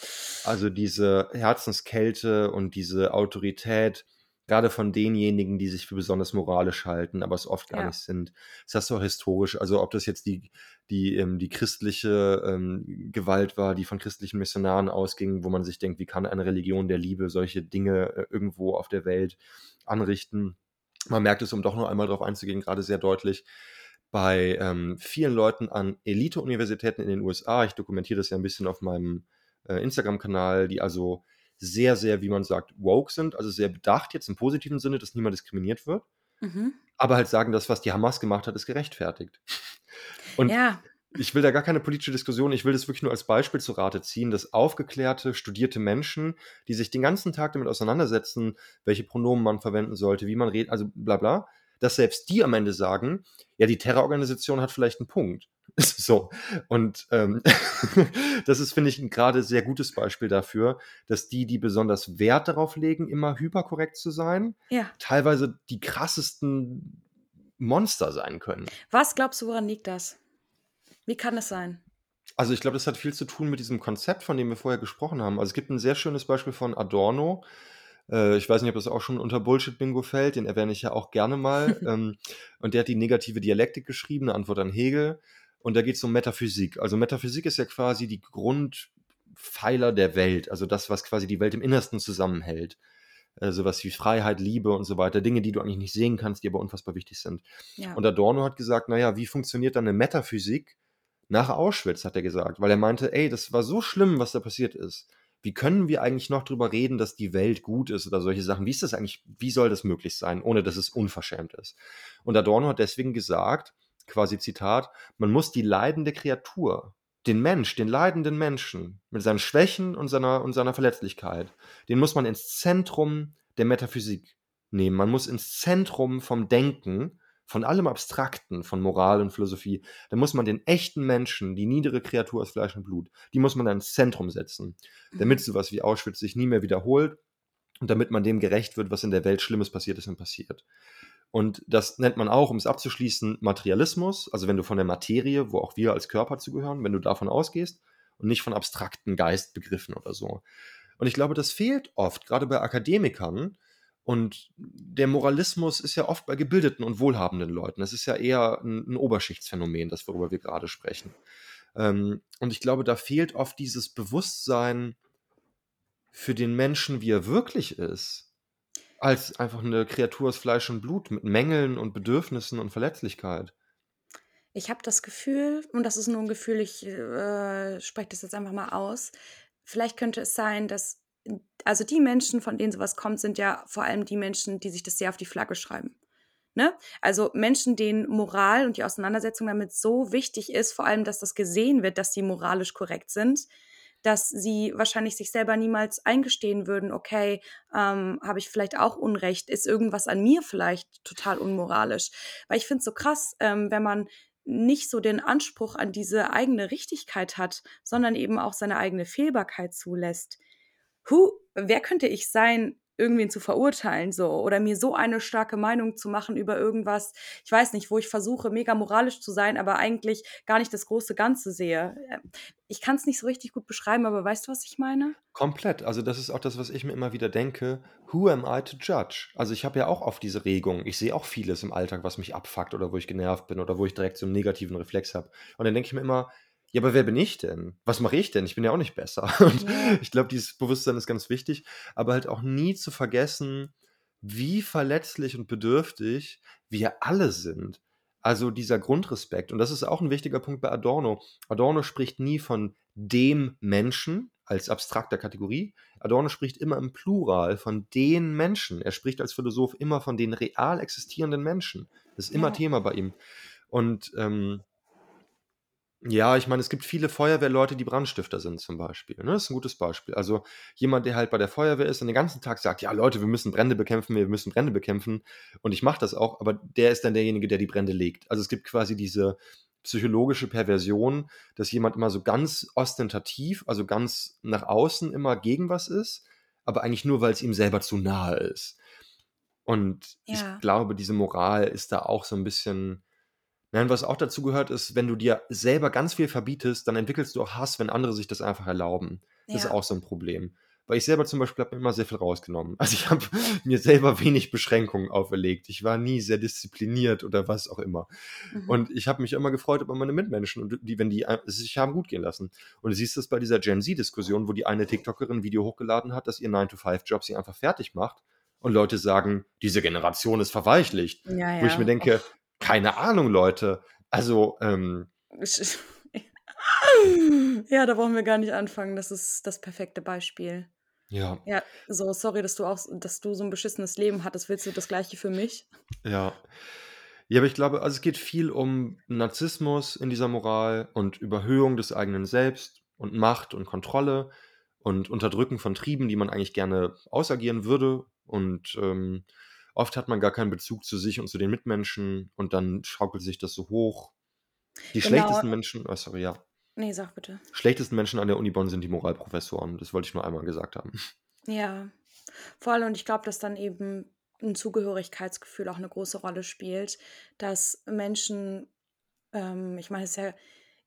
Also diese Herzenskälte und diese Autorität, gerade von denjenigen, die sich für besonders moralisch halten, aber es oft gar Ja. nicht sind. Das hast du auch historisch. Also ob das jetzt die, die, ähm, die christliche ähm, Gewalt war, die von christlichen Missionaren ausging, wo man sich denkt, wie kann eine Religion der Liebe solche Dinge äh, irgendwo auf der Welt anrichten? Man merkt es, um doch noch einmal darauf einzugehen, gerade sehr deutlich bei ähm, vielen Leuten an Elite-Universitäten in den USA. Ich dokumentiere das ja ein bisschen auf meinem äh, Instagram-Kanal, die also sehr, sehr, wie man sagt, woke sind, also sehr bedacht jetzt im positiven Sinne, dass niemand diskriminiert wird, Mhm. aber halt sagen, das, was die Hamas gemacht hat, ist gerechtfertigt. [laughs] Und Ja, ich will da gar keine politische Diskussion, ich will das wirklich nur als Beispiel zu Rate ziehen, dass aufgeklärte, studierte Menschen, die sich den ganzen Tag damit auseinandersetzen, welche Pronomen man verwenden sollte, wie man redet, also bla bla, dass selbst die am Ende sagen, ja, die Terrororganisation hat vielleicht einen Punkt. [laughs] so. Und ähm, [laughs] das ist, finde ich, ein gerade sehr gutes Beispiel dafür, dass die, die besonders Wert darauf legen, immer hyperkorrekt zu sein, ja. teilweise die krassesten Monster sein können. Was glaubst du, woran liegt das? Wie kann es sein? Also ich glaube, das hat viel zu tun mit diesem Konzept, von dem wir vorher gesprochen haben. Also es gibt ein sehr schönes Beispiel von Adorno. Äh, ich weiß nicht, ob das auch schon unter Bullshit-Bingo fällt, den erwähne ich ja auch gerne mal. [laughs] ähm, und der hat die negative Dialektik geschrieben, eine Antwort an Hegel. Und da geht es um Metaphysik. Also Metaphysik ist ja quasi die Grundpfeiler der Welt, also das, was quasi die Welt im Innersten zusammenhält. Äh, sowas wie Freiheit, Liebe und so weiter. Dinge, die du eigentlich nicht sehen kannst, die aber unfassbar wichtig sind. Ja. Und Adorno hat gesagt, naja, wie funktioniert dann eine Metaphysik nach Auschwitz, hat er gesagt. Weil er meinte, ey, das war so schlimm, was da passiert ist. Wie können wir eigentlich noch drüber reden, dass die Welt gut ist oder solche Sachen? Wie ist das eigentlich, wie soll das möglich sein, ohne dass es unverschämt ist? Und Adorno hat deswegen gesagt, quasi Zitat, man muss die leidende Kreatur, den Mensch, den leidenden Menschen mit seinen Schwächen und seiner, und seiner Verletzlichkeit, den muss man ins Zentrum der Metaphysik nehmen. Man muss ins Zentrum vom Denken, von allem Abstrakten, von Moral und Philosophie, da muss man den echten Menschen, die niedere Kreatur aus Fleisch und Blut, die muss man dann ins Zentrum setzen, damit sowas wie Auschwitz sich nie mehr wiederholt und damit man dem gerecht wird, was in der Welt Schlimmes passiert ist und passiert. Und das nennt man auch, um es abzuschließen, Materialismus. Also wenn du von der Materie, wo auch wir als Körper zugehören, wenn du davon ausgehst und nicht von abstrakten Geistbegriffen oder so. Und ich glaube, das fehlt oft, gerade bei Akademikern. Und der Moralismus ist ja oft bei gebildeten und wohlhabenden Leuten. Das ist ja eher ein, ein Oberschichtsphänomen, das worüber wir gerade sprechen. Ähm, und ich glaube, da fehlt oft dieses Bewusstsein für den Menschen, wie er wirklich ist, als einfach eine Kreatur aus Fleisch und Blut mit Mängeln und Bedürfnissen und Verletzlichkeit. Ich habe das Gefühl, und das ist nur ein Gefühl, ich äh, spreche das jetzt einfach mal aus, vielleicht könnte es sein, dass also die Menschen, von denen sowas kommt, sind ja vor allem die Menschen, die sich das sehr auf die Flagge schreiben. Ne? Also Menschen, denen Moral und die Auseinandersetzung damit so wichtig ist, vor allem, dass das gesehen wird, dass sie moralisch korrekt sind, dass sie wahrscheinlich sich selber niemals eingestehen würden, okay, ähm, habe ich vielleicht auch Unrecht, ist irgendwas an mir vielleicht total unmoralisch. Weil ich finde es so krass, ähm, wenn man nicht so den Anspruch an diese eigene Richtigkeit hat, sondern eben auch seine eigene Fehlbarkeit zulässt. Hu, wer könnte ich sein, irgendwen zu verurteilen so oder mir so eine starke Meinung zu machen über irgendwas, ich weiß nicht, wo ich versuche mega moralisch zu sein, aber eigentlich gar nicht das große Ganze sehe. Ähm, ich kann es nicht so richtig gut beschreiben, aber weißt du, was ich meine? Komplett. Also das ist auch das, was ich mir immer wieder denke. Who am I to judge? Also ich habe ja auch oft diese Regung. Ich sehe auch vieles im Alltag, was mich abfuckt oder wo ich genervt bin oder wo ich direkt so einen negativen Reflex habe. Und dann denke ich mir immer, ja, aber wer bin ich denn? Was mache ich denn? Ich bin ja auch nicht besser. [laughs] Und ja. ich glaube, dieses Bewusstsein ist ganz wichtig, aber halt auch nie zu vergessen, wie verletzlich und bedürftig wir alle sind. Also dieser Grundrespekt. Und das ist auch ein wichtiger Punkt bei Adorno. Adorno spricht nie von dem Menschen als abstrakter Kategorie. Adorno spricht immer im Plural von den Menschen. Er spricht als Philosoph immer von den real existierenden Menschen. Das ist immer ja. Thema bei ihm. Und ähm, ja, ich meine, es gibt viele Feuerwehrleute, die Brandstifter sind zum Beispiel, ne? Das ist ein gutes Beispiel. Also, jemand, der halt bei der Feuerwehr ist und den ganzen Tag sagt: „Ja, Leute, wir müssen Brände bekämpfen, wir müssen Brände bekämpfen.“ Und ich mache das auch, aber der ist dann derjenige, der die Brände legt. Also, es gibt quasi diese psychologische Perversion, dass jemand immer so ganz ostentativ, also ganz nach außen immer gegen was ist, aber eigentlich nur, weil es ihm selber zu nahe ist. Und ich glaube, diese Moral ist da auch so ein bisschen Nein, was auch dazu gehört, ist, wenn du dir selber ganz viel verbietest, dann entwickelst du auch Hass, wenn andere sich das einfach erlauben. Das ist auch so ein Problem. Weil ich selber zum Beispiel habe mir immer sehr viel rausgenommen. [laughs] Also ich habe mir selber wenig Beschränkungen auferlegt. Ich war nie sehr diszipliniert oder was auch immer. Mhm. Und ich habe mich immer gefreut über meine Mitmenschen und die, wenn die es sich haben gut gehen lassen. Und du siehst das bei dieser Gen Z-Diskussion, wo die eine TikTokerin ein Video hochgeladen hat, dass ihr 9-to-5-Job sie einfach fertig macht. Und Leute sagen, diese Generation ist verweichlicht. Ja, Wo ich mir denke, keine Ahnung, Leute. Also, ähm. [laughs] ja, da brauchen wir gar nicht anfangen. Das ist das perfekte Beispiel. Ja. Ja, so, sorry, dass du auch, dass du so ein beschissenes Leben hattest. Willst du das Gleiche für mich? Ja. Ja, aber ich glaube, also es geht viel um Narzissmus in dieser Moral und Überhöhung des eigenen Selbst und Macht und Kontrolle und Unterdrücken von Trieben, die man eigentlich gerne ausagieren würde. Und ähm, Oft hat man gar keinen Bezug zu sich und zu den Mitmenschen und dann schaukelt sich das so hoch. Die genau. schlechtesten Menschen, oh, sorry, ja. Nee, sag bitte. Schlechtesten Menschen an der Uni Bonn sind die Moralprofessoren. Das wollte ich nur einmal gesagt haben. [laughs] Ja, vor allem, und ich glaube, dass dann eben ein Zugehörigkeitsgefühl auch eine große Rolle spielt, dass Menschen, ähm, ich meine, es ist ja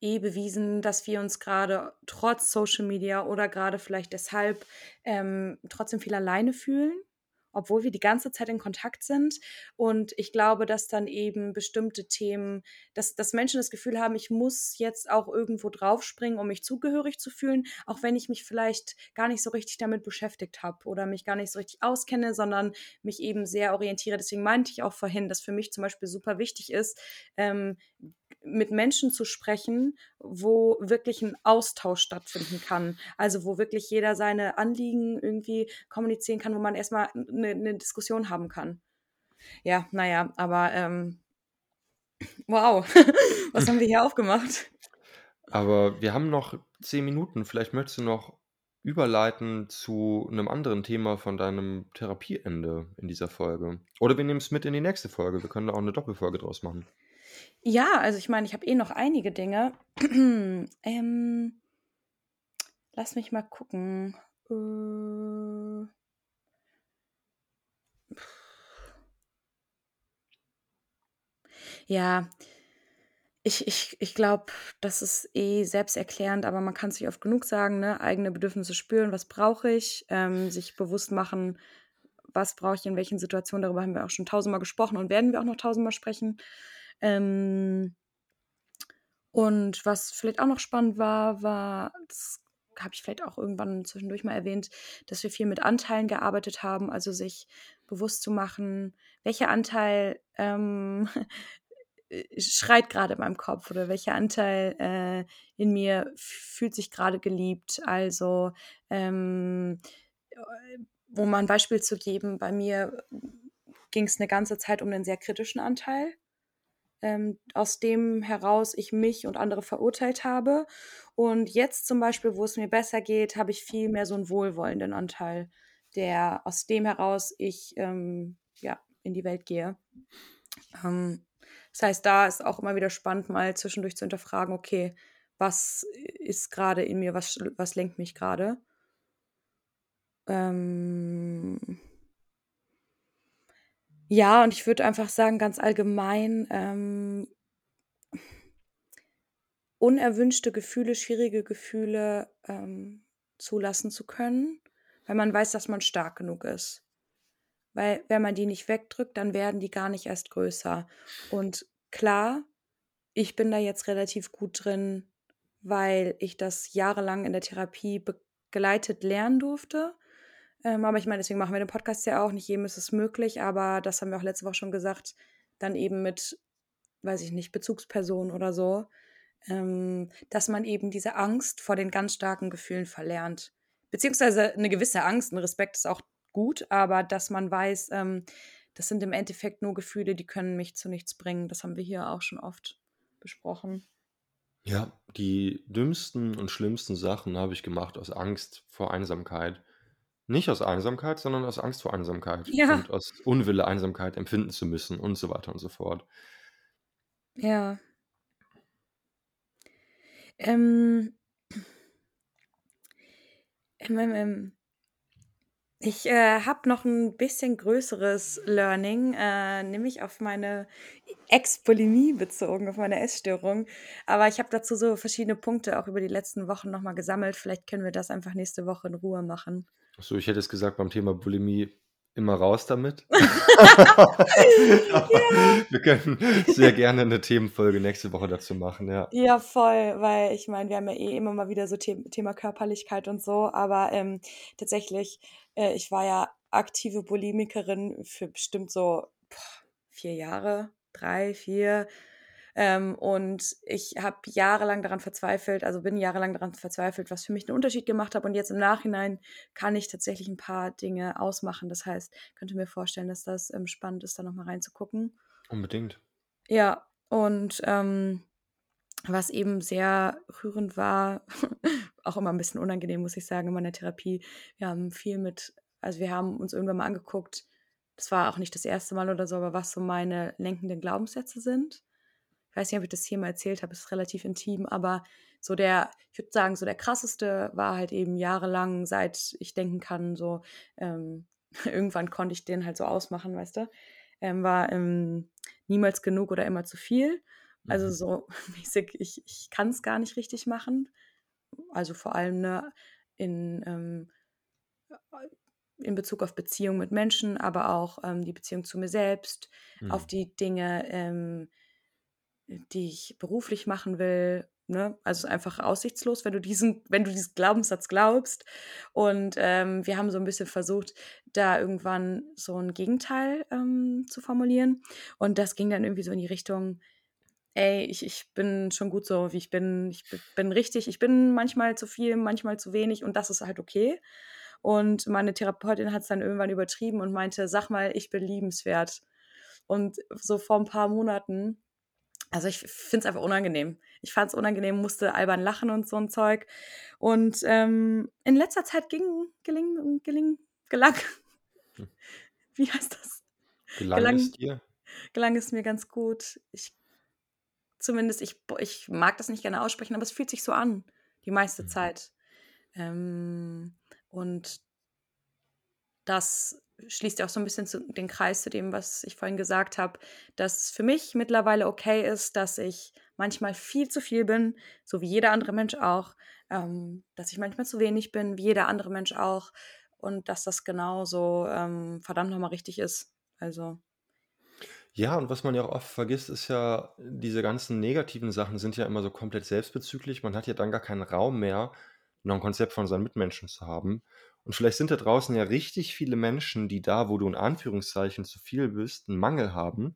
eh bewiesen, dass wir uns gerade trotz Social Media oder gerade vielleicht deshalb ähm, trotzdem viel alleine fühlen obwohl wir die ganze Zeit in Kontakt sind. Und ich glaube, dass dann eben bestimmte Themen, dass, dass Menschen das Gefühl haben, ich muss jetzt auch irgendwo draufspringen, um mich zugehörig zu fühlen, auch wenn ich mich vielleicht gar nicht so richtig damit beschäftigt habe oder mich gar nicht so richtig auskenne, sondern mich eben sehr orientiere. Deswegen meinte ich auch vorhin, dass für mich zum Beispiel super wichtig ist, ähm, mit Menschen zu sprechen, wo wirklich ein Austausch stattfinden kann. Also wo wirklich jeder seine Anliegen irgendwie kommunizieren kann, wo man erstmal eine, eine Diskussion haben kann. Ja, naja, aber ähm, [clears throat] wow, [laughs] was haben wir hier aufgemacht? Aber wir haben noch zehn Minuten. Vielleicht möchtest du noch überleiten zu einem anderen Thema von deinem Therapieende in dieser Folge. Oder wir nehmen es mit in die nächste Folge. Wir können da auch eine Doppelfolge draus machen. Ja, also ich meine, ich habe eh noch einige Dinge. [clears throat] ähm, lass mich mal gucken. Äh, ja, ich, ich, ich glaube, das ist eh selbsterklärend, aber man kann sich oft genug sagen, ne? eigene Bedürfnisse spüren, was brauche ich, ähm, sich bewusst machen, was brauche ich in welchen Situationen, darüber haben wir auch schon tausendmal gesprochen und werden wir auch noch tausendmal sprechen. Ähm, Und was vielleicht auch noch spannend war, war, das habe ich vielleicht auch irgendwann zwischendurch mal erwähnt, dass wir viel mit Anteilen gearbeitet haben, also sich bewusst zu machen, welcher Anteil ähm, [laughs] schreit gerade in meinem Kopf oder welcher Anteil äh, in mir fühlt sich gerade geliebt. Also, ähm, um mal ein Beispiel zu geben, bei mir ging es eine ganze Zeit um einen sehr kritischen Anteil ähm, aus dem heraus ich mich und andere verurteilt habe. Und jetzt zum Beispiel, wo es mir besser geht, habe ich viel mehr so einen wohlwollenden Anteil, der aus dem heraus ich ähm, ja, in die Welt gehe. Ähm, das heißt, da ist auch immer wieder spannend, mal zwischendurch zu hinterfragen, okay, was ist gerade in mir, was, was lenkt mich gerade? Ähm, ja, und ich würde einfach sagen, ganz allgemein, ähm, unerwünschte Gefühle, schwierige Gefühle ähm, zulassen zu können, weil man weiß, dass man stark genug ist. Weil wenn man die nicht wegdrückt, dann werden die gar nicht erst größer. Und klar, ich bin da jetzt relativ gut drin, weil ich das jahrelang in der Therapie begleitet lernen durfte. Ähm, aber ich meine, deswegen machen wir den Podcast ja auch. Nicht jedem ist es möglich, aber das haben wir auch letzte Woche schon gesagt. Dann eben mit, weiß ich nicht, Bezugspersonen oder so. Ähm, dass man eben diese Angst vor den ganz starken Gefühlen verlernt. Beziehungsweise eine gewisse Angst, ein Respekt ist auch gut, aber dass man weiß, ähm, das sind im Endeffekt nur Gefühle, die können mich zu nichts bringen. Das haben wir hier auch schon oft besprochen. Ja, die dümmsten und schlimmsten Sachen habe ich gemacht aus Angst vor Einsamkeit. Nicht aus Einsamkeit, sondern aus Angst vor Einsamkeit Ja. und aus Unwille, Einsamkeit empfinden zu müssen und so weiter und so fort. Ja. Ähm. Ähm, ähm, ähm. Ich äh, habe noch ein bisschen größeres Learning, äh, nämlich auf meine Ex-Bulimie bezogen, auf meine Essstörung. Aber ich habe dazu so verschiedene Punkte auch über die letzten Wochen nochmal gesammelt. Vielleicht können wir das einfach nächste Woche in Ruhe machen. Achso, ich hätte es gesagt, beim Thema Bulimie immer raus damit. [laughs] [laughs] Ja. Wir können sehr gerne eine Themenfolge nächste Woche dazu machen, ja. Ja, voll, weil ich meine, wir haben ja eh immer mal wieder so The Thema Körperlichkeit und so, aber ähm, tatsächlich, äh, ich war ja aktive Bulimikerin für bestimmt so boah, vier Jahre, drei, vier. Ähm, und ich habe jahrelang daran verzweifelt, also bin jahrelang daran verzweifelt, was für mich einen Unterschied gemacht hat. Und jetzt im Nachhinein kann ich tatsächlich ein paar Dinge ausmachen. Das heißt, könnte mir vorstellen, dass das ähm, spannend ist, da nochmal reinzugucken. Unbedingt. Ja, und ähm, was eben sehr rührend war, [laughs] auch immer ein bisschen unangenehm, muss ich sagen, in meiner Therapie. Wir haben viel mit, also wir haben uns irgendwann mal angeguckt, das war auch nicht das erste Mal oder so, aber was so meine lenkenden Glaubenssätze sind weiß nicht, ob ich das hier mal erzählt habe, ist relativ intim, aber so der, ich würde sagen, so der krasseste war halt eben jahrelang, seit ich denken kann, so ähm, [laughs] irgendwann konnte ich den halt so ausmachen, weißt du, ähm, war ähm, niemals genug oder immer zu viel. Also mhm. so [laughs] mäßig, ich, ich kann es gar nicht richtig machen. Also vor allem ne, in, ähm, in Bezug auf Beziehung mit Menschen, aber auch ähm, die Beziehung zu mir selbst, mhm. auf die Dinge, ähm, die ich beruflich machen will. Ne? Also einfach aussichtslos, wenn du diesen, wenn du diesen Glaubenssatz glaubst. Und ähm, wir haben so ein bisschen versucht, da irgendwann so ein Gegenteil ähm, zu formulieren. Und das ging dann irgendwie so in die Richtung, ey, ich, ich bin schon gut so, wie ich bin. Ich bin richtig, ich bin manchmal zu viel, manchmal zu wenig und das ist halt okay. Und meine Therapeutin hat es dann irgendwann übertrieben und meinte, sag mal, ich bin liebenswert. Und so vor ein paar Monaten also ich finde es einfach unangenehm. Ich fand es unangenehm, musste albern lachen und so ein Zeug. Und ähm, in letzter Zeit ging, geling, geling, gelang. Hm. [laughs] Wie heißt das? Gelang, gelang es dir? Gelang es mir ganz gut. Ich, zumindest, ich, ich mag das nicht gerne aussprechen, aber es fühlt sich so an, die meiste mhm. Zeit. Ähm, und das schließt ja auch so ein bisschen zu, den Kreis zu dem, was ich vorhin gesagt habe, dass für mich mittlerweile okay ist, dass ich manchmal viel zu viel bin, so wie jeder andere Mensch auch, ähm, dass ich manchmal zu wenig bin, wie jeder andere Mensch auch und dass das genauso ähm, verdammt nochmal richtig ist. Also. Ja, und was man ja auch oft vergisst, ist ja, diese ganzen negativen Sachen sind ja immer so komplett selbstbezüglich. Man hat ja dann gar keinen Raum mehr, noch ein Konzept von seinen Mitmenschen zu haben. Und vielleicht sind da draußen ja richtig viele Menschen, die da, wo du in Anführungszeichen zu viel bist, einen Mangel haben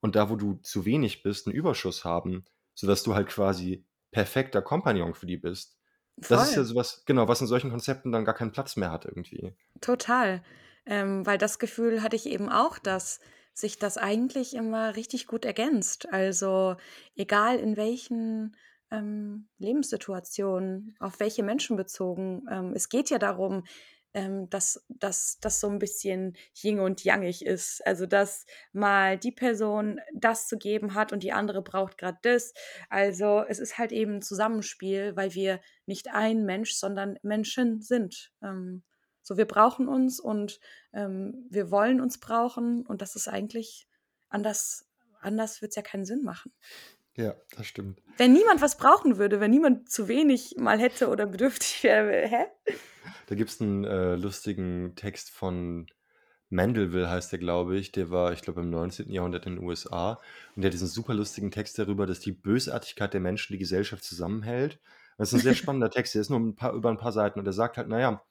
und da, wo du zu wenig bist, einen Überschuss haben, sodass du halt quasi perfekter Kompagnon für die bist. Das ist ja Voll. sowas, genau, was in solchen Konzepten dann gar keinen Platz mehr hat irgendwie. Total. Ähm, weil das Gefühl hatte ich eben auch, dass sich das eigentlich immer richtig gut ergänzt. Also egal in welchen ähm, Lebenssituationen, auf welche Menschen bezogen. Ähm, es geht ja darum, ähm, dass, dass das so ein bisschen yin und yangig ist. Also dass mal die Person das zu geben hat und die andere braucht gerade das. Also es ist halt eben ein Zusammenspiel, weil wir nicht ein Mensch, sondern Menschen sind. Ähm, so, wir brauchen uns und ähm, wir wollen uns brauchen und das ist eigentlich anders, anders wird es ja keinen Sinn machen. Ja, das stimmt. Wenn niemand was brauchen würde, wenn niemand zu wenig mal hätte oder bedürftig wäre, [laughs] hä? Da gibt es einen äh, lustigen Text von Mandeville, heißt der, glaube ich. Der war, ich glaube, im 19. Jahrhundert in den USA. Und der hat diesen super lustigen Text darüber, dass die Bösartigkeit der Menschen die Gesellschaft zusammenhält. Das ist ein sehr [laughs] spannender Text, der ist nur ein paar, über ein paar Seiten und er sagt halt, naja,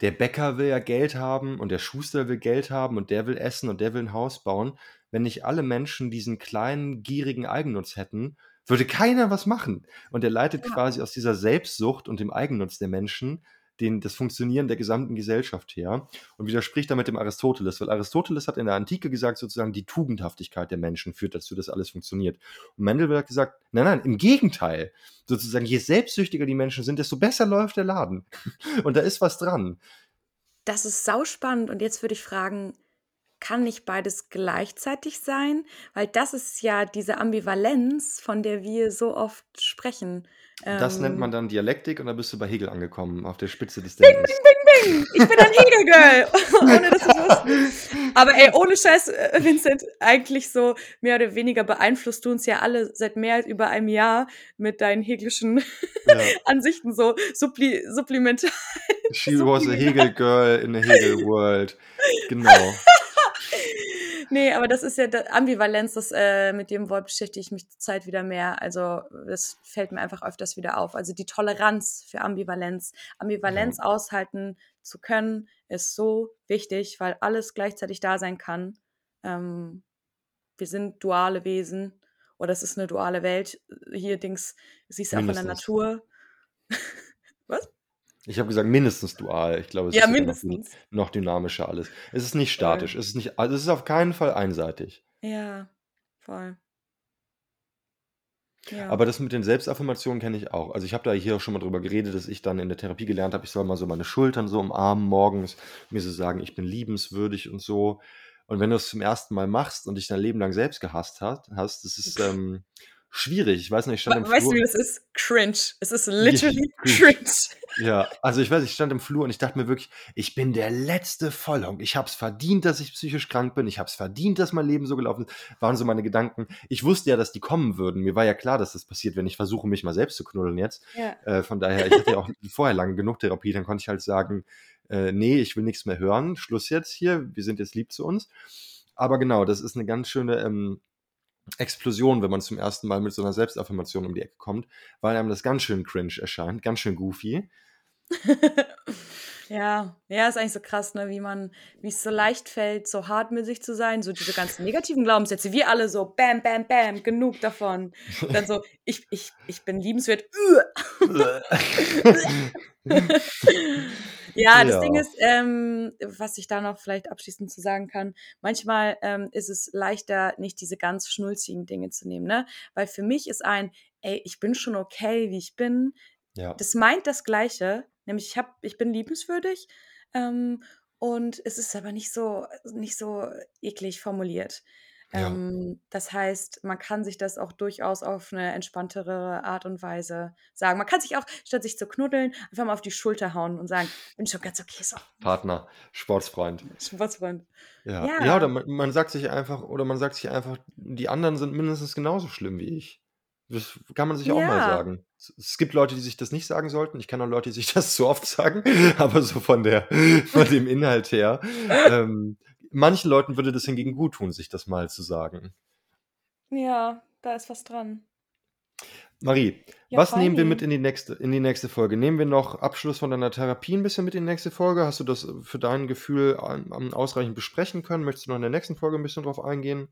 der Bäcker will ja Geld haben und der Schuster will Geld haben und der will essen und der will ein Haus bauen. Wenn nicht alle Menschen diesen kleinen, gierigen Eigennutz hätten, würde keiner was machen. Und er leitet Ja. quasi aus dieser Selbstsucht und dem Eigennutz der Menschen den, das Funktionieren der gesamten Gesellschaft her und widerspricht damit dem Aristoteles, weil Aristoteles hat in der Antike gesagt, sozusagen die Tugendhaftigkeit der Menschen führt dazu, dass alles funktioniert. Und Mendel hat gesagt, nein, nein, im Gegenteil. Sozusagen, je selbstsüchtiger die Menschen sind, desto besser läuft der Laden. [laughs] Und da ist was dran. Das ist sauspannend und jetzt würde ich fragen, kann nicht beides gleichzeitig sein? Weil das ist ja diese Ambivalenz, von der wir so oft sprechen. Das nennt man Ähm, dann Dialektik und da bist du bei Hegel angekommen, auf der Spitze des Bing, Denkens. bing, bing, bing! Ich bin ein Hegel-Girl! [laughs] ohne dass ich wusste. Aber ey, ohne Scheiß, äh, Vincent, eigentlich so mehr oder weniger beeinflusst du uns ja alle seit mehr als über einem Jahr mit deinen hegelischen Ja. [laughs] Ansichten so suppli supplementar. She was a subliminal. Hegel girl in a Hegel world. Genau. Nee, aber das ist ja da Ambivalenz, das, äh, mit dem Wort beschäftige ich mich zurzeit wieder mehr. Also, das fällt mir einfach öfters wieder auf. Also, die Toleranz für Ambivalenz. Ambivalenz aushalten zu können, ist so wichtig, weil alles gleichzeitig da sein kann. Ähm, wir sind duale Wesen oder es ist eine duale Welt. Hier Dings, siehst du auch in der. Natur. [laughs] Was? Ich habe gesagt, mindestens dual. Ich glaube, es Ja, ist sogar noch, mindestens. noch dynamischer alles. Es ist nicht Voll. statisch. Es ist, nicht, also es ist auf keinen Fall einseitig. Ja, voll. Ja. Aber das mit den Selbstaffirmationen kenne ich auch. Also ich habe da hier auch schon mal drüber geredet, dass ich dann in der Therapie gelernt habe, ich soll mal so meine Schultern so umarmen morgens, mir so sagen, ich bin liebenswürdig und so. Und wenn du es zum ersten Mal machst und dich dein Leben lang selbst gehasst hast, hast das ist ähm, schwierig. Ich weiß nicht, ich stand We im weißt du, Flur. wie das ist? Cringe. Es ist literally [laughs] cringe. cringe. Ja, also ich weiß, ich stand im Flur und ich dachte mir wirklich, ich bin der letzte Vollhonk. Ich habe es verdient, dass ich psychisch krank bin. Ich habe es verdient, dass mein Leben so gelaufen ist. Waren so meine Gedanken. Ich wusste ja, dass die kommen würden. Mir war ja klar, dass das passiert, wenn ich versuche, mich mal selbst zu knuddeln jetzt. Ja. Äh, von daher, ich hatte ja auch [laughs] vorher lange genug Therapie. Dann konnte ich halt sagen, äh, nee, ich will nichts mehr hören. Schluss jetzt hier. Wir sind jetzt lieb zu uns. Aber genau, das ist eine ganz schöne ähm, Explosion, wenn man zum ersten Mal mit so einer Selbstaffirmation um die Ecke kommt, weil einem das ganz schön cringe erscheint, ganz schön goofy. [laughs] Ja, ja, ist eigentlich so krass, ne, wie man wie es so leicht fällt, so hart mit sich zu sein, so diese ganzen negativen Glaubenssätze, wir alle so bam, bam, bam, genug davon. Dann so, [laughs] ich ich ich bin liebenswert. [laughs] Ja, das Ding Ja. ist, ähm, was ich da noch vielleicht abschließend zu sagen kann, manchmal ähm, ist es leichter, nicht diese ganz schnulzigen Dinge zu nehmen, ne? Weil für mich ist ein, ey, ich bin schon okay, wie ich bin. Ja. Das meint das Gleiche, nämlich ich hab, ich bin liebenswürdig ähm, und es ist aber nicht so, nicht so eklig formuliert. Ja. Ähm, das heißt, man kann sich das auch durchaus auf eine entspanntere Art und Weise sagen. Man kann sich auch, statt sich zu knuddeln, einfach mal auf die Schulter hauen und sagen, bin schon ganz okay so. Partner, Sportsfreund. Sportsfreund. Ja. Ja, oder Ja, man, man sagt sich einfach, oder man sagt sich einfach, die anderen sind mindestens genauso schlimm wie ich. Das kann man sich auch mal ja, sagen. Es- Es gibt Leute, die sich das nicht sagen sollten. Ich kenne auch Leute, die sich das [laughs] zu oft sagen, aber so von der, von dem Inhalt her, ähm, manchen Leuten würde das hingegen gut tun, sich das mal zu sagen. Ja, da ist was dran. Marie, Ja, was nehmen wir mit in die nächste, in die nächste Folge? Nehmen wir noch Abschluss von deiner Therapie ein bisschen mit in die nächste Folge? Hast du das für dein Gefühl ausreichend besprechen können? Möchtest du noch in der nächsten Folge ein bisschen drauf eingehen?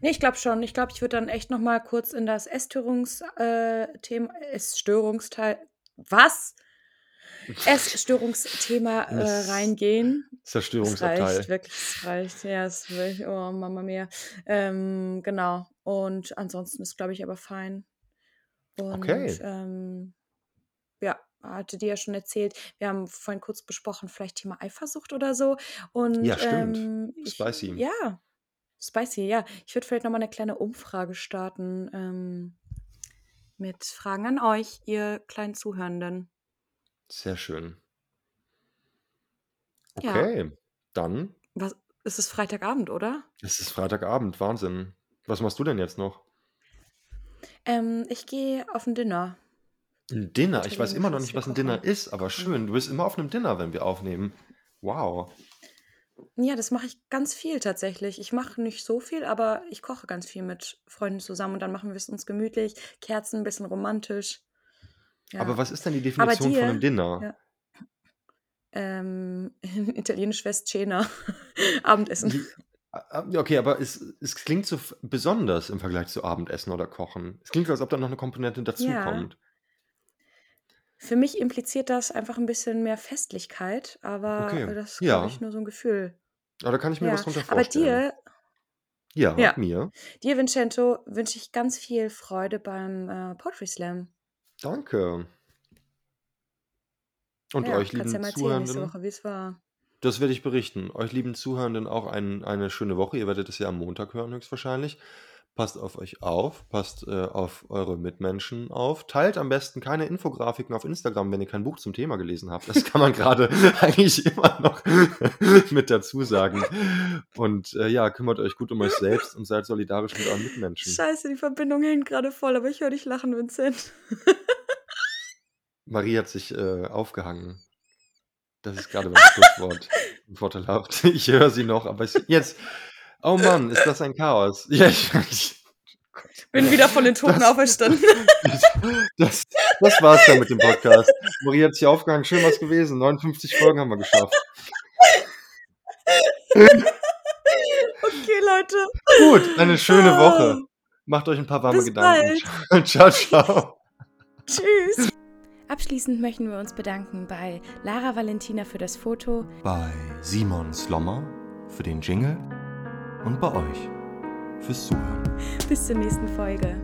Nee, ich glaube schon. Ich glaube, ich würde dann echt noch mal kurz in das Essstörungsthema, Essstörungsteil, was? Essstörungsthema äh, Das reingehen. Es reicht, Zerstörungsabteil. wirklich, es reicht. Ja, es will, oh Mama mia. Ähm, genau. Und ansonsten ist, glaube ich, aber fein. Und Okay. ähm, ja, hatte dir ja schon erzählt, wir haben vorhin kurz besprochen, vielleicht Thema Eifersucht oder so. Und Ja, stimmt. ähm, ich, Spicy. ja, spicy, ja. Ich würde vielleicht nochmal eine kleine Umfrage starten ähm, mit Fragen an euch, ihr kleinen Zuhörenden. Sehr schön. Ja, Okay, dann was, es ist Freitagabend, oder? ist es Freitagabend. Wahnsinn. Was machst du denn jetzt noch? Ähm, ich gehe auf ein Dinner. Ein Dinner. Ich weiß immer noch nicht, was ein Dinner ist, aber schön. Du bist immer auf einem Dinner, wenn wir aufnehmen. Wow. Ja, das mache ich ganz viel tatsächlich. Ich mache nicht so viel, aber ich koche ganz viel mit Freunden zusammen und dann machen wir es uns gemütlich, Kerzen, ein bisschen romantisch. Aber Ja. was ist denn die Aber Definition von einem Dinner? ja, ähm, [laughs] italienisch wäre es Cena, [laughs] Abendessen. Ja, okay, aber es, es klingt so besonders im Vergleich zu Abendessen oder Kochen. Es klingt, als ob da noch eine Komponente Ja, dazukommt. für mich impliziert das einfach ein bisschen mehr Festlichkeit, aber Okay, das ist, glaube ich, ja. nur so ein Gefühl. Aber da kann ich mir was Ja, drunter aber vorstellen. dir, Ja, ja, mir. dir, Vincento, wünsche ich ganz viel Freude beim äh, Poetry Slam. Danke. Und Ja, euch, kannst ja lieben mal erzählen nächste Zuhörenden, Woche, wie es war. das werde ich berichten. Euch, lieben Zuhörenden, auch ein, eine schöne Woche. Ihr werdet es ja am Montag hören, höchstwahrscheinlich. Passt auf euch auf, passt äh, auf eure Mitmenschen auf. Teilt am besten keine Infografiken auf Instagram, wenn ihr kein Buch zum Thema gelesen habt. Das kann man [laughs] gerade [laughs] eigentlich immer noch [laughs] mit dazu sagen. Und äh, ja, kümmert euch gut um euch selbst und seid solidarisch mit euren Mitmenschen. Scheiße, die Verbindung hängt gerade voll, aber ich höre dich lachen, Vincent. Marie hat sich äh, aufgehangen. Das ist gerade beim Schlusswort [laughs] vorteilhaft. [laughs] Ich höre sie noch, aber es, jetzt. Oh Mann, ist das ein Chaos? [laughs] Ja, ich. ich. Bin wieder von den Toten Das, auferstanden. das, das war's dann mit dem Podcast. Marie hat sich aufgehangen. Schön was gewesen. 59 Folgen haben wir geschafft. Okay, Leute. Gut, eine schöne Woche. Ah, Macht euch ein paar warme Bis Gedanken. bald. Ciao, ciao. Tschüss. Abschließend möchten wir uns bedanken bei Lara Valentina für das Foto, Bei Simon Slommer für den Jingle und bei euch fürs Zuhören. Bis zur nächsten Folge.